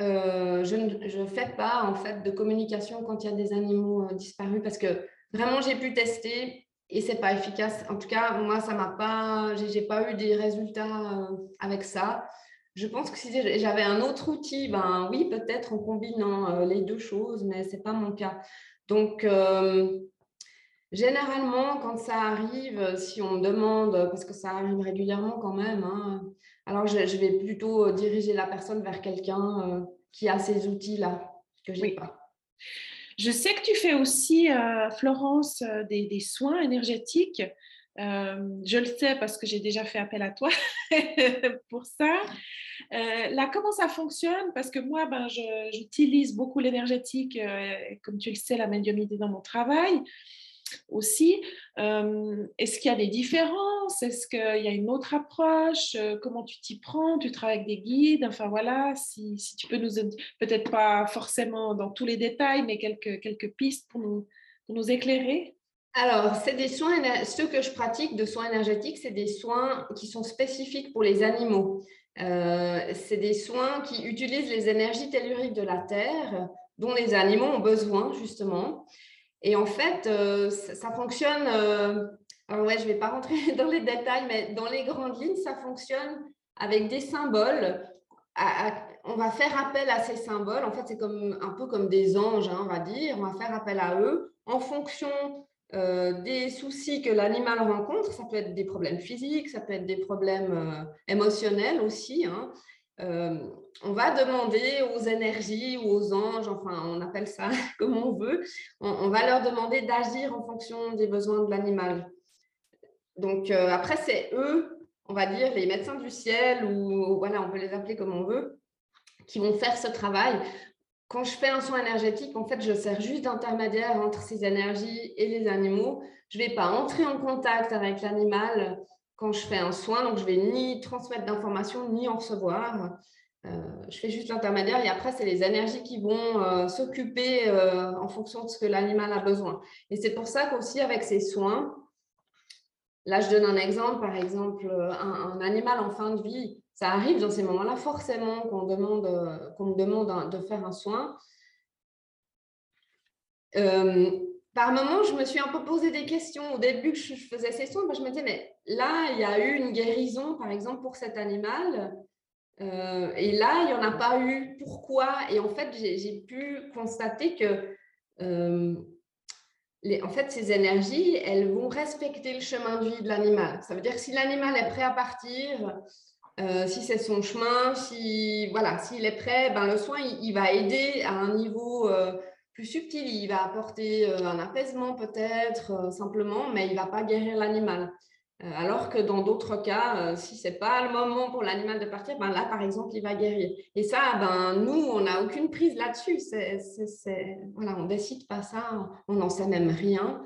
euh, je ne fais pas en fait de communication quand il y a des animaux euh, disparus parce que vraiment j'ai pu tester et c'est pas efficace. En tout cas, moi ça m'a pas, j'ai pas eu des résultats avec ça. Je pense que si j'avais un autre outil, ben oui peut-être en combinant les deux choses, mais c'est pas mon cas. Donc généralement quand ça arrive, si on me demande, parce que ça arrive régulièrement quand même. Hein, alors je, vais plutôt euh, diriger la personne vers quelqu'un euh, qui a ces outils-là que j'ai pas. Je sais que tu fais aussi, euh, Florence, des, soins énergétiques. je le sais parce que j'ai déjà fait appel à toi pour ça. Là, comment ça fonctionne? Parce que moi, ben, j'utilise beaucoup l'énergétique, comme tu le sais, la médiumnité dans mon travail aussi. Est-ce qu'il y a des différences? Est-ce qu'il y a une autre approche? Comment tu t'y prends? Tu travailles avec des guides? Enfin voilà, si, si tu peux nous, peut-être pas forcément dans tous les détails, mais quelques, quelques pistes pour nous, pour nous éclairer. Alors, c'est des soins, ceux que je pratique de soins énergétiques, c'est des soins qui sont spécifiques pour les animaux. C'est des soins qui utilisent les énergies telluriques de la Terre, dont les animaux ont besoin, justement. Et en fait, euh, ça, fonctionne. Euh, alors ouais, je ne vais pas rentrer dans les détails, mais dans les grandes lignes, ça fonctionne avec des symboles. on va faire appel à ces symboles. En fait, c'est comme un peu comme des anges, hein, on va dire. On va faire appel à eux en fonction euh, des soucis que l'animal rencontre. Ça peut être des problèmes physiques, ça peut être des problèmes émotionnels aussi. Hein. Euh, on va demander aux énergies ou aux anges, enfin on appelle ça comme on veut, on, va leur demander d'agir en fonction des besoins de l'animal. Donc euh, après, c'est eux, on va dire, les médecins du ciel, ou voilà, on peut les appeler comme on veut, qui vont faire ce travail. Quand je fais un soin énergétique, en fait, je sers juste d'intermédiaire entre ces énergies et les animaux. Je ne vais pas entrer en contact avec l'animal quand je fais un soin, donc je vais ni transmettre d'informations ni en recevoir. Euh, je fais juste l'intermédiaire et après, c'est les énergies qui vont euh, s'occuper euh, en fonction de ce que l'animal a besoin. Et c'est pour ça qu'aussi avec ces soins, là je donne un exemple, par exemple, un, animal en fin de vie, ça arrive dans ces moments-là forcément qu'on demande, qu'on me demande de faire un soin par moment, je me suis un peu posé des questions. Au début que je faisais ces soins, je me disais, mais là, il y a eu une guérison, par exemple, pour cet animal. Euh, et là, il n'y en a pas eu. Pourquoi? Et en fait, j'ai pu constater que euh, en fait, ces énergies, elles vont respecter le chemin de vie de l'animal. Ça veut dire que si l'animal est prêt à partir, euh, si c'est son chemin, si voilà, s'il est prêt, ben, le soin, il, va aider à un niveau plus subtil. Il va apporter euh, un apaisement peut-être euh, simplement, mais il ne va pas guérir l'animal. Euh, alors que dans d'autres cas, si ce n'est pas le moment pour l'animal de partir, ben là, par exemple, il va guérir. Et ça, ben, nous, on n'a aucune prise là-dessus. Voilà, on ne décide pas ça, on n'en sait même rien.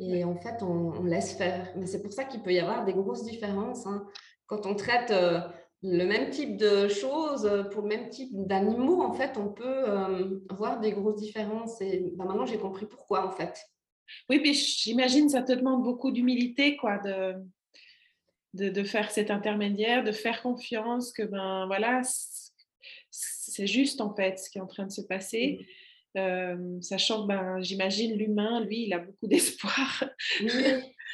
Et en fait, on, laisse faire. Mais c'est pour ça qu'il peut y avoir des grosses différences. Hein. Quand on traite le même type de choses, euh, pour le même type d'animaux, en fait, on peut euh, voir des grosses différences. Et ben, maintenant, j'ai compris pourquoi, en fait. Oui, puis j'imagine ça te demande beaucoup d'humilité, quoi, de, de, faire cet intermédiaire, de faire confiance que, ben voilà, c'est juste, en fait, ce qui est en train de se passer. Mmh. Euh, sachant que, ben, j'imagine, l'humain, lui, il a beaucoup d'espoir. Oui.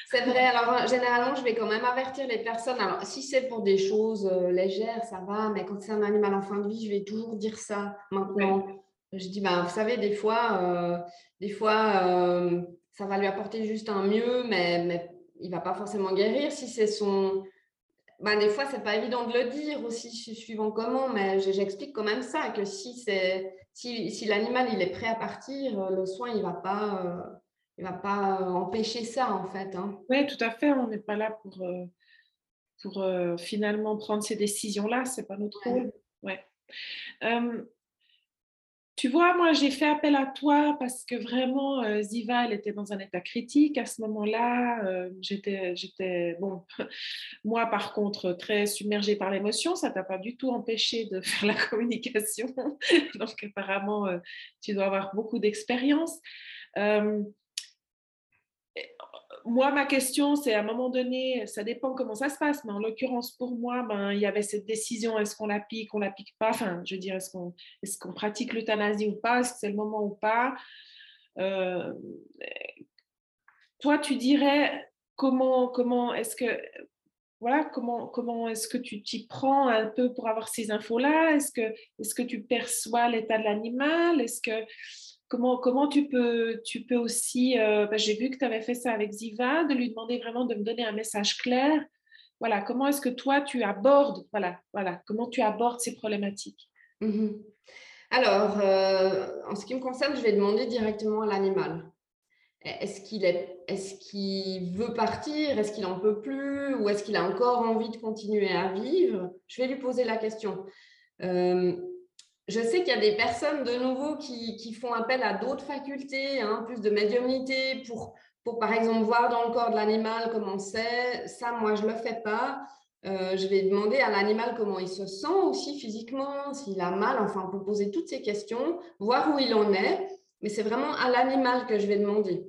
C'est vrai. Alors, généralement, je vais quand même avertir les personnes. Alors, si c'est pour des choses euh, légères, ça va. Mais quand c'est un animal en fin de vie, je vais toujours dire ça maintenant. Je dis, ben, vous savez, des fois, euh, des fois euh, ça va lui apporter juste un mieux, mais, mais il ne va pas forcément guérir. Si c'est son. Ben, des fois, c'est pas évident de le dire aussi, suivant comment, mais j'explique quand même ça, que si, si, si l'animal il est prêt à partir, le soin, il ne va pas il va pas empêcher ça, en fait. Hein. Oui, tout à fait. On n'est pas là pour, pour finalement prendre ces décisions-là. C'est pas notre rôle. Ouais. Tu vois, moi, j'ai fait appel à toi parce que vraiment, euh, Ziva, elle était dans un état critique à ce moment-là. Euh, j'étais, j'étais, bon, moi, par contre, très submergée par l'émotion. Ça t'a pas du tout empêché de faire la communication. Donc, apparemment, euh, tu dois avoir beaucoup d'expérience moi, ma question, c'est à un moment donné, ça dépend comment ça se passe, mais en l'occurrence, pour moi, ben, il y avait cette décision, est-ce qu'on la pique, on la pique pas, enfin, je veux dire, est-ce qu'on est pratique l'euthanasie ou pas, est-ce que c'est le moment ou pas? Euh, toi, tu dirais comment, comment est-ce que, voilà, comment, comment est-ce que tu t'y prends un peu pour avoir ces infos-là? Est-ce que, est-ce que tu perçois l'état de l'animal? Est-ce que Comment, comment tu, peux, tu peux aussi, euh, bah, j'ai vu que tu avais fait ça avec Ziva, de lui demander vraiment de me donner un message clair. Voilà, comment est-ce que toi tu abordes, voilà, voilà, comment tu abordes ces problématiques? Mmh Alors, euh, en ce qui me concerne, je vais demander directement à l'animal. Est-ce qu'il est, est qu'il veut partir? Est-ce qu'il en peut plus? Ou est-ce qu'il a encore envie de continuer à vivre? Je vais lui poser la question. Euh, je sais qu'il y a des personnes de nouveau qui, font appel à d'autres facultés, hein, plus de médiumnité pour, pour, par exemple, voir dans le corps de l'animal comment c'est. Ça, moi, je ne le fais pas. Euh, je vais demander à l'animal comment il se sent aussi physiquement, s'il a mal. Enfin, on peut poser toutes ces questions, voir où il en est. Mais c'est vraiment à l'animal que je vais demander.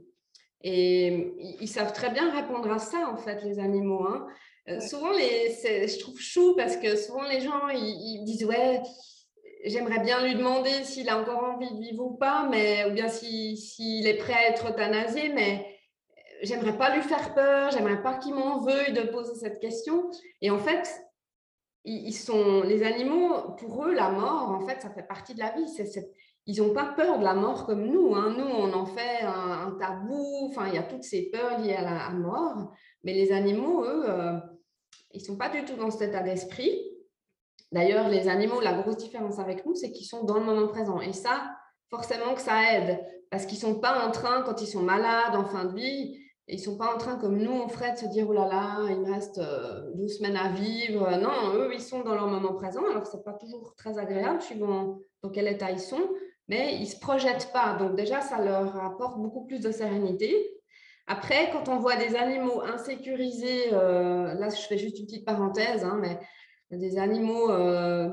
Et ils savent très bien répondre à ça, en fait, les animaux. Hein. Euh, souvent, les, je trouve chou parce que souvent les gens, ils, ils disent, ouais, j'aimerais bien lui demander s'il a encore envie de vivre ou pas, mais, ou bien s'il est prêt à être euthanasié, mais j'aimerais pas lui faire peur, j'aimerais pas qu'il m'en veuille de poser cette question. Et en fait, ils sont, les animaux, pour eux, la mort, en fait, ça fait partie de la vie. ils n'ont pas peur de la mort comme nous. Hein. Nous, on en fait un, tabou. Enfin, il y a toutes ces peurs liées à la mort. Mais les animaux, eux, euh, ils sont pas du tout dans cet état d'esprit. D'ailleurs, les animaux, la grosse différence avec nous, c'est qu'ils sont dans le moment présent. Et ça, forcément que ça aide, parce qu'ils ne sont pas en train, quand ils sont malades, en fin de vie, ils ne sont pas en train, comme nous, on ferait, de se dire, oh là là, il me reste 12 euh, semaines à vivre. Non, eux, ils sont dans leur moment présent. Alors, ce n'est pas toujours très agréable, suivant dans quel état ils sont, mais ils ne se projettent pas. Donc, déjà, ça leur apporte beaucoup plus de sérénité. Après, quand on voit des animaux insécurisés, euh, là, je fais juste une petite parenthèse, hein, mais des animaux euh,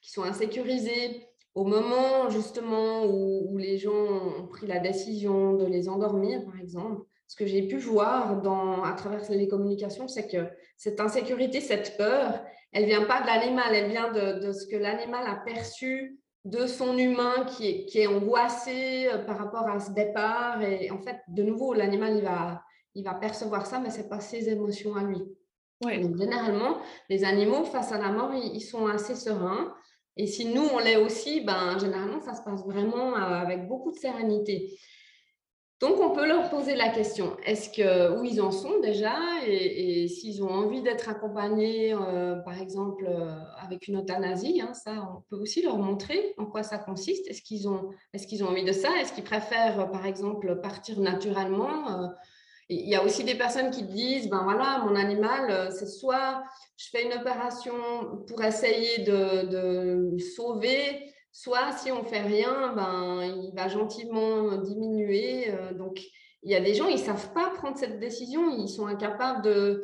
qui sont insécurisés au moment justement où, les gens ont pris la décision de les endormir, par exemple. Ce que j'ai pu voir à travers les communications, c'est que cette insécurité, cette peur, elle vient pas de l'animal, elle vient de, ce que l'animal a perçu de son humain qui est, angoissé euh, par rapport à ce départ. Et en fait, de nouveau, l'animal, il va, il va percevoir ça, mais ce n'est pas ses émotions à lui. Généralement, les animaux, face à la mort, ils, sont assez sereins. Et si nous, on l'est aussi, ben, généralement, ça se passe vraiment euh, avec beaucoup de sérénité. Donc, on peut leur poser la question, est-ce que où ils en sont déjà? Et, s'ils ont envie d'être accompagnés, euh, par exemple, euh, avec une euthanasie, hein, ça, on peut aussi leur montrer en quoi ça consiste. Est-ce qu'ils ont, est qu'ils ont envie de ça? Est-ce qu'ils préfèrent, par exemple, partir naturellement il y a aussi des personnes qui disent, ben voilà, mon animal, euh, c'est soit je fais une opération pour essayer de, sauver, soit si on fait rien, ben il va gentiment diminuer. Euh, donc il y a des gens, ils savent pas prendre cette décision, ils sont incapables de,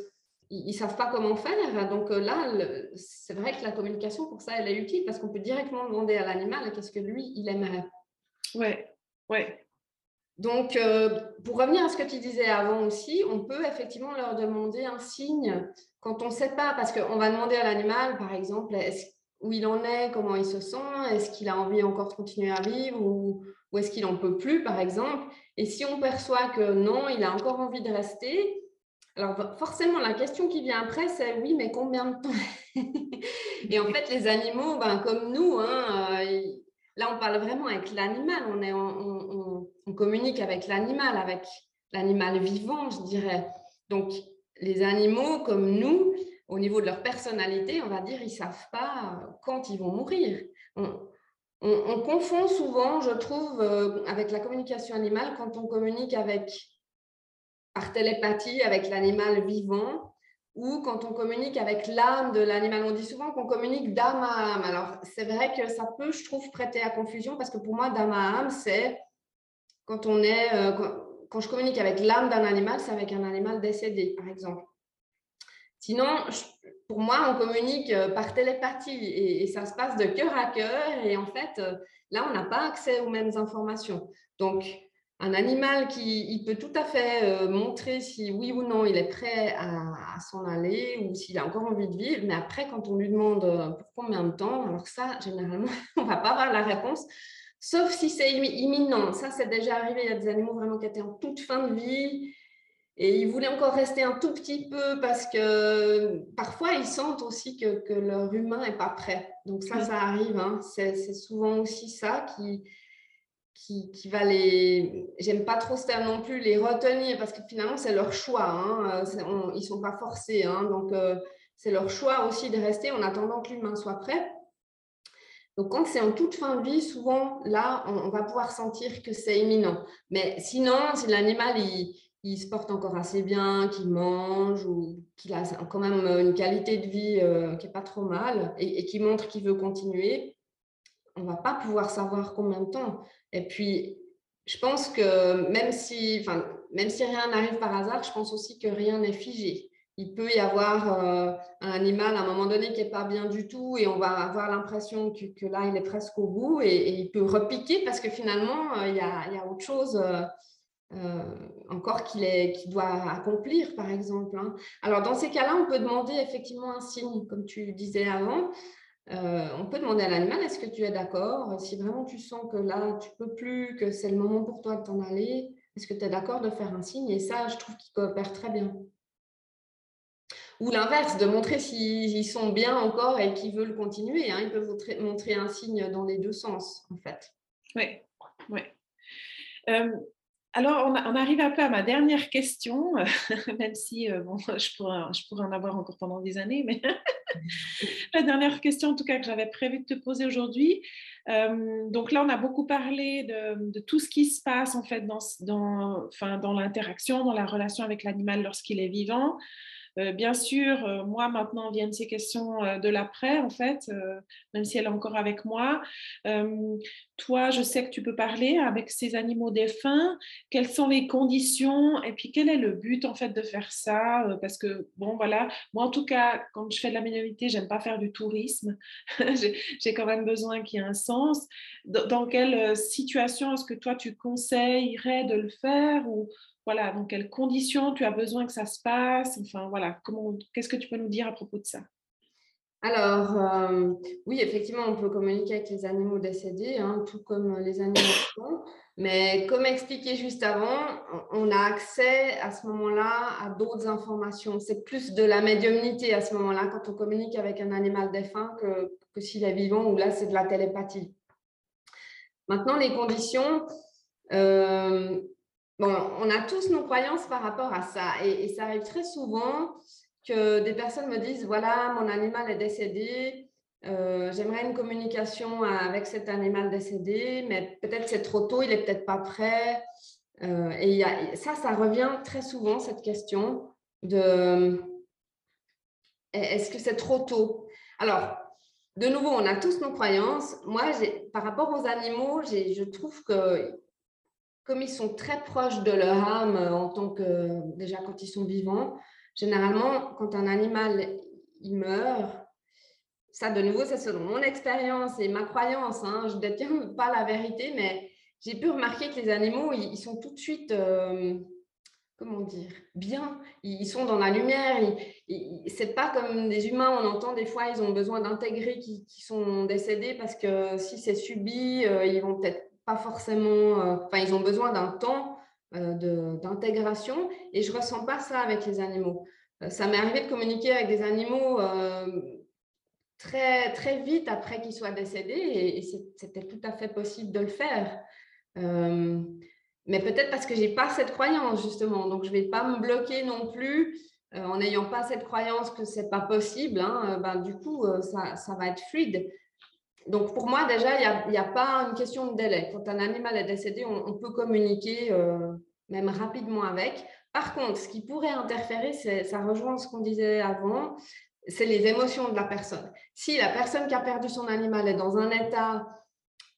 ils, ne savent pas comment faire. Donc euh, là, c'est vrai que la communication pour ça, elle est utile parce qu'on peut directement demander à l'animal qu'est-ce que lui il aimerait. Ouais, ouais. Donc, euh, pour revenir à ce que tu disais avant aussi, on peut effectivement leur demander un signe quand on ne sait pas, parce qu'on va demander à l'animal, par exemple, où il en est, comment il se sent, est-ce qu'il a envie encore de continuer à vivre ou, est-ce qu'il n'en peut plus, par exemple. Et si on perçoit que non, il a encore envie de rester, alors forcément, la question qui vient après, c'est oui, mais combien de temps? Et en fait, les animaux, ben, comme nous, hein, euh, Là, on parle vraiment avec l'animal, communique avec l'animal, avec l'animal vivant, je dirais. Donc, les animaux, comme nous, au niveau de leur personnalité, on va dire, ils savent pas quand ils vont mourir. on, confond souvent, je trouve, euh, avec la communication animale quand on communique avec par télépathie avec l'animal vivant ou quand on communique avec l'âme de l'animal. On dit souvent qu'on communique d'âme à âme. Alors, c'est vrai que ça peut, je trouve, prêter à confusion parce que pour moi, d'âme à âme, c'est quand on est, euh, quand, je communique avec l'âme d'un animal, c'est avec un animal décédé, par exemple. Sinon, pour moi, on communique euh, par télépathie et, ça se passe de cœur à cœur. Et en fait, euh, là, on n'a pas accès aux mêmes informations. Donc, un animal qui peut tout à fait montrer si oui ou non il est prêt à, s'en aller ou s'il a encore envie de vivre. Mais après, quand on lui demande pour combien de temps, alors ça, généralement, on va pas avoir la réponse. Sauf si c'est imminent. Ça, c'est déjà arrivé. Il y a des animaux vraiment qui étaient en toute fin de vie et ils voulaient encore rester un tout petit peu parce que parfois ils sentent aussi que, que leur humain n'est pas prêt. Donc ça, ça arrive. Hein. C'est souvent aussi ça qui, qui, qui va les... J'aime pas trop ce terme non plus, les retenir parce que finalement c'est leur choix. Hein. ils sont pas forcés. Hein. Donc euh, c'est leur choix aussi de rester en attendant que l'humain soit prêt. Donc, quand c'est en toute fin de vie, souvent, là, on, va pouvoir sentir que c'est imminent. Mais sinon, si l'animal, il, se porte encore assez bien, qu'il mange ou qu'il a quand même une qualité de vie euh, qui n'est pas trop mal et, qui montre qu'il veut continuer, on ne va pas pouvoir savoir combien de temps. Et puis, je pense que même si, même si rien n'arrive par hasard, je pense aussi que rien n'est figé. Il peut y avoir euh, un animal à un moment donné qui n'est pas bien du tout et on va avoir l'impression que, là, il est presque au bout et, il peut repiquer parce que finalement, euh, il y, a, autre chose euh, encore qu'il doit accomplir, par exemple. Hein. Alors, dans ces cas-là, on peut demander effectivement un signe, comme tu disais avant. On peut demander à l'animal, est-ce que tu es d'accord? Si vraiment tu sens que là, tu peux plus, que c'est le moment pour toi de t'en aller, est-ce que tu es d'accord de faire un signe? Et ça, je trouve qu'il coopère très bien. Ou l'inverse, de montrer s'ils sont bien encore et qu'ils veulent continuer. Hein. Ils peuvent montrer, un signe dans les deux sens, en fait. Oui, oui. Euh, alors, on, arrive un peu à ma dernière question, même si euh, bon, je, pourrais, en avoir encore pendant des années, mais la dernière question, en tout cas, que j'avais prévu de te poser aujourd'hui. Euh, donc là, on a beaucoup parlé de, tout ce qui se passe en fait dans, dans l'interaction, dans la relation avec l'animal lorsqu'il est vivant. Euh, bien sûr, euh, moi maintenant viennent ces questions euh, de l'après, en fait, même si elle est encore avec moi. Toi, je sais que tu peux parler avec ces animaux défunts. Quelles sont les conditions? Et puis quel est le but en fait de faire ça? Parce que bon, voilà, moi en tout cas, quand je fais de la minorité, j'aime pas faire du tourisme. J'ai quand même besoin qu'il y ait un sens. Dans, quelle situation est-ce que toi tu conseillerais de le faire? Ou voilà, dans quelles conditions tu as besoin que ça se passe? Enfin, voilà, qu'est-ce que tu peux nous dire à propos de ça? Alors, euh, oui, effectivement, on peut communiquer avec les animaux décédés, hein, tout comme les animaux vivants. Mais comme expliqué juste avant, on a accès à ce moment-là à d'autres informations. C'est plus de la médiumnité à ce moment-là quand on communique avec un animal défunt que, s'il est vivant, où là, c'est de la télépathie. Maintenant, les conditions, euh, Bon, on a tous nos croyances par rapport à ça. Et, ça arrive très souvent que des personnes me disent, voilà, mon animal est décédé, euh, j'aimerais une communication avec cet animal décédé, mais peut-être c'est trop tôt, il n'est peut-être pas prêt. Euh, et ça, ça revient très souvent, cette question de est-ce que c'est trop tôt? Alors, de nouveau, on a tous nos croyances. Moi, par rapport aux animaux, je trouve que comme ils sont très proches de leur âme euh, en tant que, déjà quand ils sont vivants, généralement, quand un animal meurt, ça de nouveau, c'est selon mon expérience et ma croyance, hein, je ne détiens pas la vérité, mais j'ai pu remarquer que les animaux, ils, sont tout de suite, euh, comment dire, bien, ils, sont dans la lumière, c'est pas comme des humains, on entend des fois, ils ont besoin d'intégrer qui, sont décédés parce que si c'est subi, euh, ils vont peut-être pas forcément, euh, ils ont besoin d'un temps d'intégration et je ressens pas ça avec les animaux. Euh, ça m'est arrivé de communiquer avec des animaux très, très vite après qu'ils soient décédés et, c'était tout à fait possible de le faire. mais peut-être parce que j'ai pas cette croyance justement, donc je vais pas me bloquer non plus en n'ayant pas cette croyance que c'est pas possible. Hein, ben, du coup, ça, ça, va être fluide. Donc, pour moi, déjà, il n'y a, pas une question de délai. Quand un animal est décédé, on, peut communiquer euh, même rapidement avec. Par contre, ce qui pourrait interférer, ça rejoint ce qu'on disait avant, c'est les émotions de la personne. Si la personne qui a perdu son animal est dans un état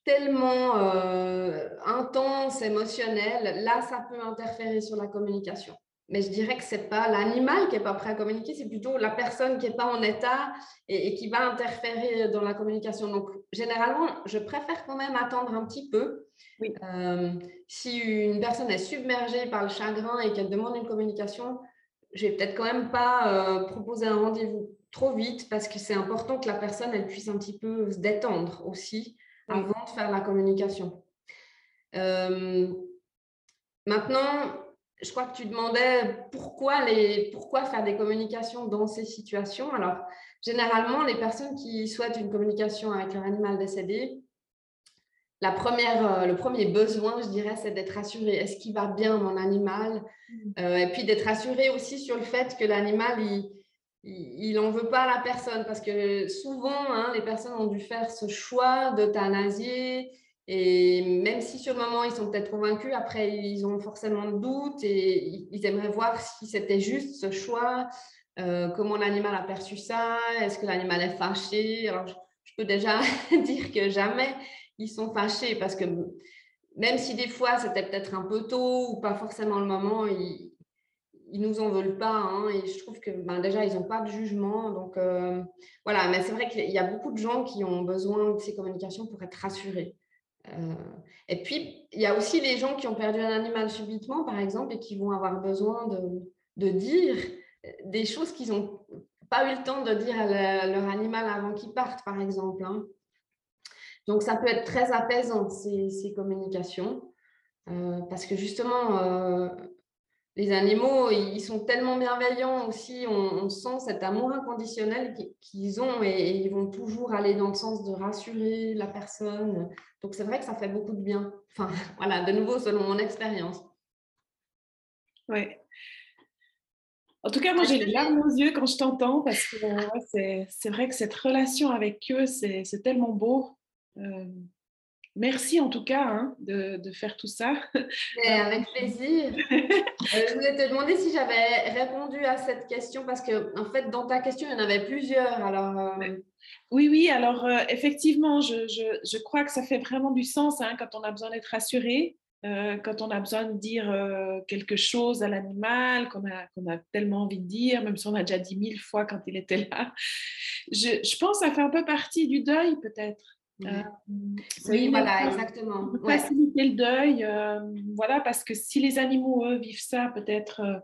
tellement euh, intense, émotionnel, là, ça peut interférer sur la communication mais je dirais que ce n'est pas l'animal qui n'est pas prêt à communiquer, c'est plutôt la personne qui n'est pas en état et, qui va interférer dans la communication. Donc, généralement, je préfère quand même attendre un petit peu. Euh, si une personne est submergée par le chagrin et qu'elle demande une communication, je vais peut-être quand même pas euh, proposer un rendez-vous trop vite parce que c'est important que la personne elle puisse un petit peu se détendre aussi avant de faire la communication. Euh, maintenant, je crois que tu demandais pourquoi, les, pourquoi faire des communications dans ces situations. Alors, généralement, les personnes qui souhaitent une communication avec leur animal décédé, la première, euh, le premier besoin, je dirais, c'est d'être assuré. Est-ce qu'il va bien, mon animal? Mmh. euh, Et puis d'être assuré aussi sur le fait que l'animal, il n'en veut pas à la personne. Parce que souvent, hein, les personnes ont dû faire ce choix d'euthanasier et même si sur le moment, ils sont peut-être convaincus, après, ils ont forcément de doutes et ils aimeraient voir si c'était juste ce choix, euh, comment l'animal a perçu ça, est-ce que l'animal est fâché? Alors, je, peux déjà dire que jamais ils sont fâchés parce que même si des fois c'était peut-être un peu tôt ou pas forcément le moment, ils, ils nous en veulent pas. Hein, et je trouve que ben, déjà, ils n'ont pas de jugement. Donc, euh, voilà. Mais c'est vrai qu'il y a beaucoup de gens qui ont besoin de ces communications pour être rassurés. Euh, et puis, il y a aussi les gens qui ont perdu un animal subitement, par exemple, et qui vont avoir besoin de, dire des choses qu'ils n'ont pas eu le temps de dire à, leur animal avant qu'ils partent, par exemple. Hein. Donc, ça peut être très apaisant, ces, communications, euh, parce que justement, euh, les animaux, ils sont tellement bienveillants aussi, on, sent cet amour inconditionnel qu'ils ont et, ils vont toujours aller dans le sens de rassurer la personne. Donc c'est vrai que ça fait beaucoup de bien. Enfin, voilà, de nouveau, selon mon expérience. Oui. En tout cas, moi, j'ai les larmes aux yeux quand je t'entends parce que c'est vrai que cette relation avec eux, c'est tellement beau. Euh, Merci en tout cas hein, de, faire tout ça. avec plaisir. Euh, je voulais te demander si j'avais répondu à cette question parce que en fait dans ta question il y en avait plusieurs. Alors euh, oui oui alors euh, effectivement je, crois que ça fait vraiment du sens hein, quand on a besoin d'être rassuré. Quand on a besoin de dire quelque chose à l'animal qu'on a, tellement envie de dire, même si on a déjà dit mille fois quand il était là. Je, je pense que ça fait un peu partie du deuil peut-être. Euh, oui, voilà, exactement. Faciliter le deuil, euh, voilà, parce que si les animaux, eux, vivent ça, peut-être, euh,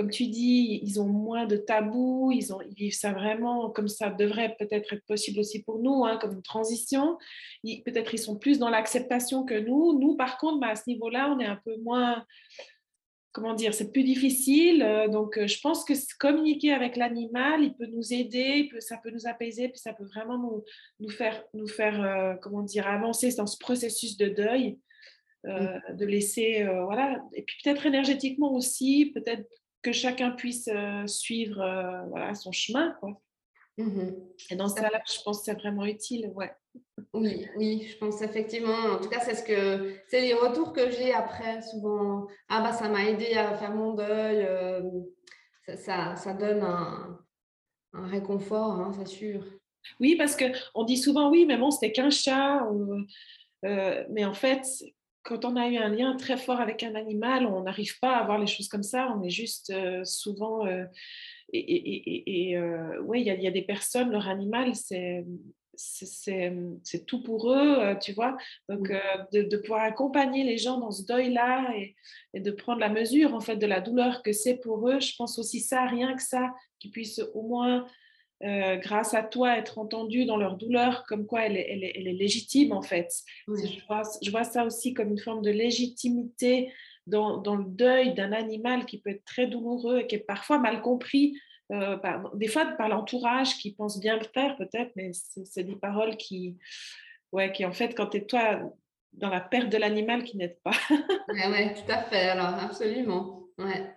comme tu dis, ils ont moins de tabous, ils, ont, ils vivent ça vraiment comme ça devrait peut-être être possible aussi pour nous, hein, comme une transition. Peut-être ils sont plus dans l'acceptation que nous. Nous, par contre, bah, à ce niveau-là, on est un peu moins comment dire, c'est plus difficile. Euh, donc, euh, je pense que communiquer avec l'animal, il peut nous aider, ça peut nous apaiser, puis ça peut vraiment nous, nous faire, nous faire euh, comment dire, avancer dans ce processus de deuil, de laisser, voilà. Et puis peut-être énergétiquement aussi, peut-être que chacun puisse suivre voilà, son chemin, quoi. Mmh Et dans ce cas-là, je pense que c'est vraiment utile, ouais. Oui, oui, je pense effectivement. En tout cas, c'est ce que c'est les retours que j'ai après souvent. Ah bah ça m'a aidé à faire mon deuil. Euh, ça, ça, donne un, un réconfort, hein, c'est sûr. Oui, parce que on dit souvent oui, mais bon, c'était qu'un chat. Euh, mais en fait, quand on a eu un lien très fort avec un animal, on n'arrive pas à voir les choses comme ça. On est juste euh, souvent et, oui, il y, y, a des personnes, leur animal, c'est c'est tout pour eux, euh, tu vois. Donc, euh, de, pouvoir accompagner les gens dans ce deuil-là et, de prendre la mesure, en fait, de la douleur que c'est pour eux, je pense aussi ça, rien que ça, qu'ils puissent au moins, euh, grâce à toi, être entendus dans leur douleur, comme quoi elle est, elle est, légitime, en fait. Je, vois, je, vois, ça aussi comme une forme de légitimité dans, dans le deuil d'un animal qui peut être très douloureux et qui est parfois mal compris euh, des fois par l'entourage qui pense bien le faire peut-être, mais c'est des paroles qui, ouais, qui en fait, quand tu es toi dans la perte de l'animal, qui n'aident pas. oui, tout à fait, alors absolument. Ouais.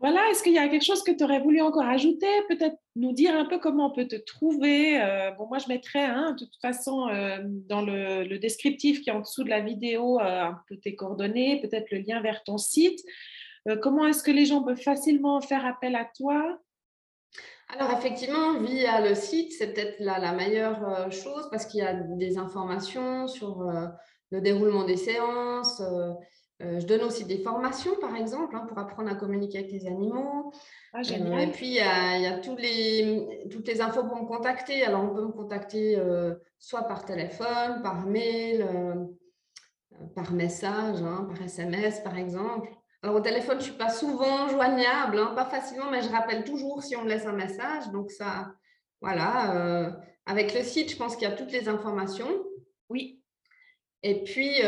Voilà, est-ce qu'il y a quelque chose que tu aurais voulu encore ajouter? Peut-être nous dire un peu comment on peut te trouver. Euh, bon, moi, je mettrai hein, de toute façon euh, dans le, descriptif qui est en dessous de la vidéo euh, un peu tes coordonnées, peut-être le lien vers ton site. comment est-ce que les gens peuvent facilement faire appel à toi? Alors effectivement, via le site, c'est peut-être la, meilleure chose parce qu'il y a des informations sur le déroulement des séances, je donne aussi des formations, par exemple, hein, pour apprendre à communiquer avec les animaux. Ah, euh, et puis, il y a, tous les, toutes les infos pour me contacter. Alors, on peut me contacter euh, soit par téléphone, par mail, par message, hein, par SMS, par exemple. Alors, au téléphone, je ne suis pas souvent joignable, hein, pas facilement, mais je rappelle toujours si on me laisse un message. Donc, ça, voilà. avec le site, je pense qu'il y a toutes les informations. Oui. Et puis,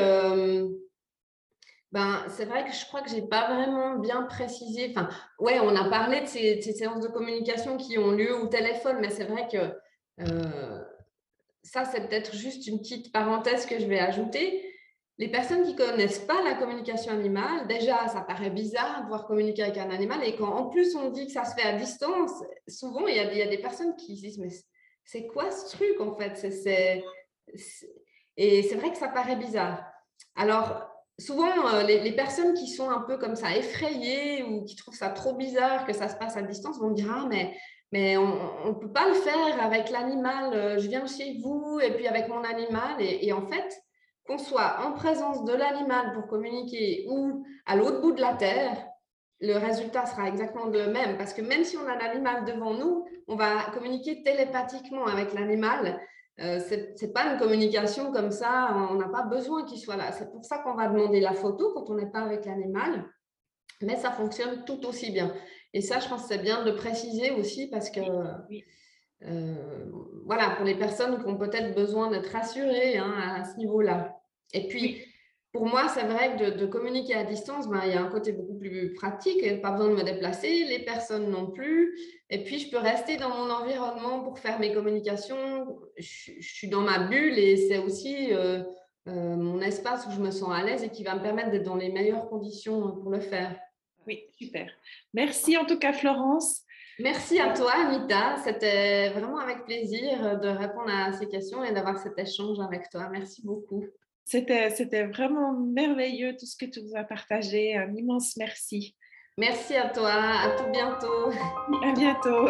ben, c'est vrai que je crois que je n'ai pas vraiment bien précisé. Enfin, ouais, on a parlé de ces, séances de communication qui ont lieu au téléphone, mais c'est vrai que euh, ça, c'est peut-être juste une petite parenthèse que je vais ajouter. Les personnes qui ne connaissent pas la communication animale, déjà, ça paraît bizarre de pouvoir communiquer avec un animal. Et quand en plus on dit que ça se fait à distance, souvent, il y a, il y a des personnes qui se disent, mais c'est quoi ce truc en fait? Et c'est vrai que ça paraît bizarre. Alors, souvent, euh, les, personnes qui sont un peu comme ça effrayées ou qui trouvent ça trop bizarre que ça se passe à distance vont dire Ah, mais, on ne peut pas le faire avec l'animal. Euh, je viens chez vous et puis avec mon animal. Et, en fait, qu'on soit en présence de l'animal pour communiquer ou à l'autre bout de la terre, le résultat sera exactement le même. Parce que même si on a l'animal devant nous, on va communiquer télépathiquement avec l'animal. Euh, ce n'est pas une communication comme ça, on n'a pas besoin qu'il soit là. C'est pour ça qu'on va demander la photo quand on n'est pas avec l'animal, mais ça fonctionne tout aussi bien. Et ça, je pense que c'est bien de préciser aussi parce que, euh, voilà, pour les personnes qui ont peut-être besoin d'être rassurées hein, à ce niveau-là. Et puis, pour moi, c'est vrai que de, communiquer à distance, ben, il y a un côté beaucoup plus pratique, pas besoin de me déplacer, les personnes non plus. Et puis, je peux rester dans mon environnement pour faire mes communications. Je, suis dans ma bulle et c'est aussi euh, euh, mon espace où je me sens à l'aise et qui va me permettre d'être dans les meilleures conditions pour le faire. Oui, super. Merci en tout cas, Florence. Merci à toi, Anita. C'était vraiment avec plaisir de répondre à ces questions et d'avoir cet échange avec toi. Merci beaucoup. C'était vraiment merveilleux tout ce que tu nous as partagé. Un immense merci. Merci à toi. À tout bientôt. À bientôt.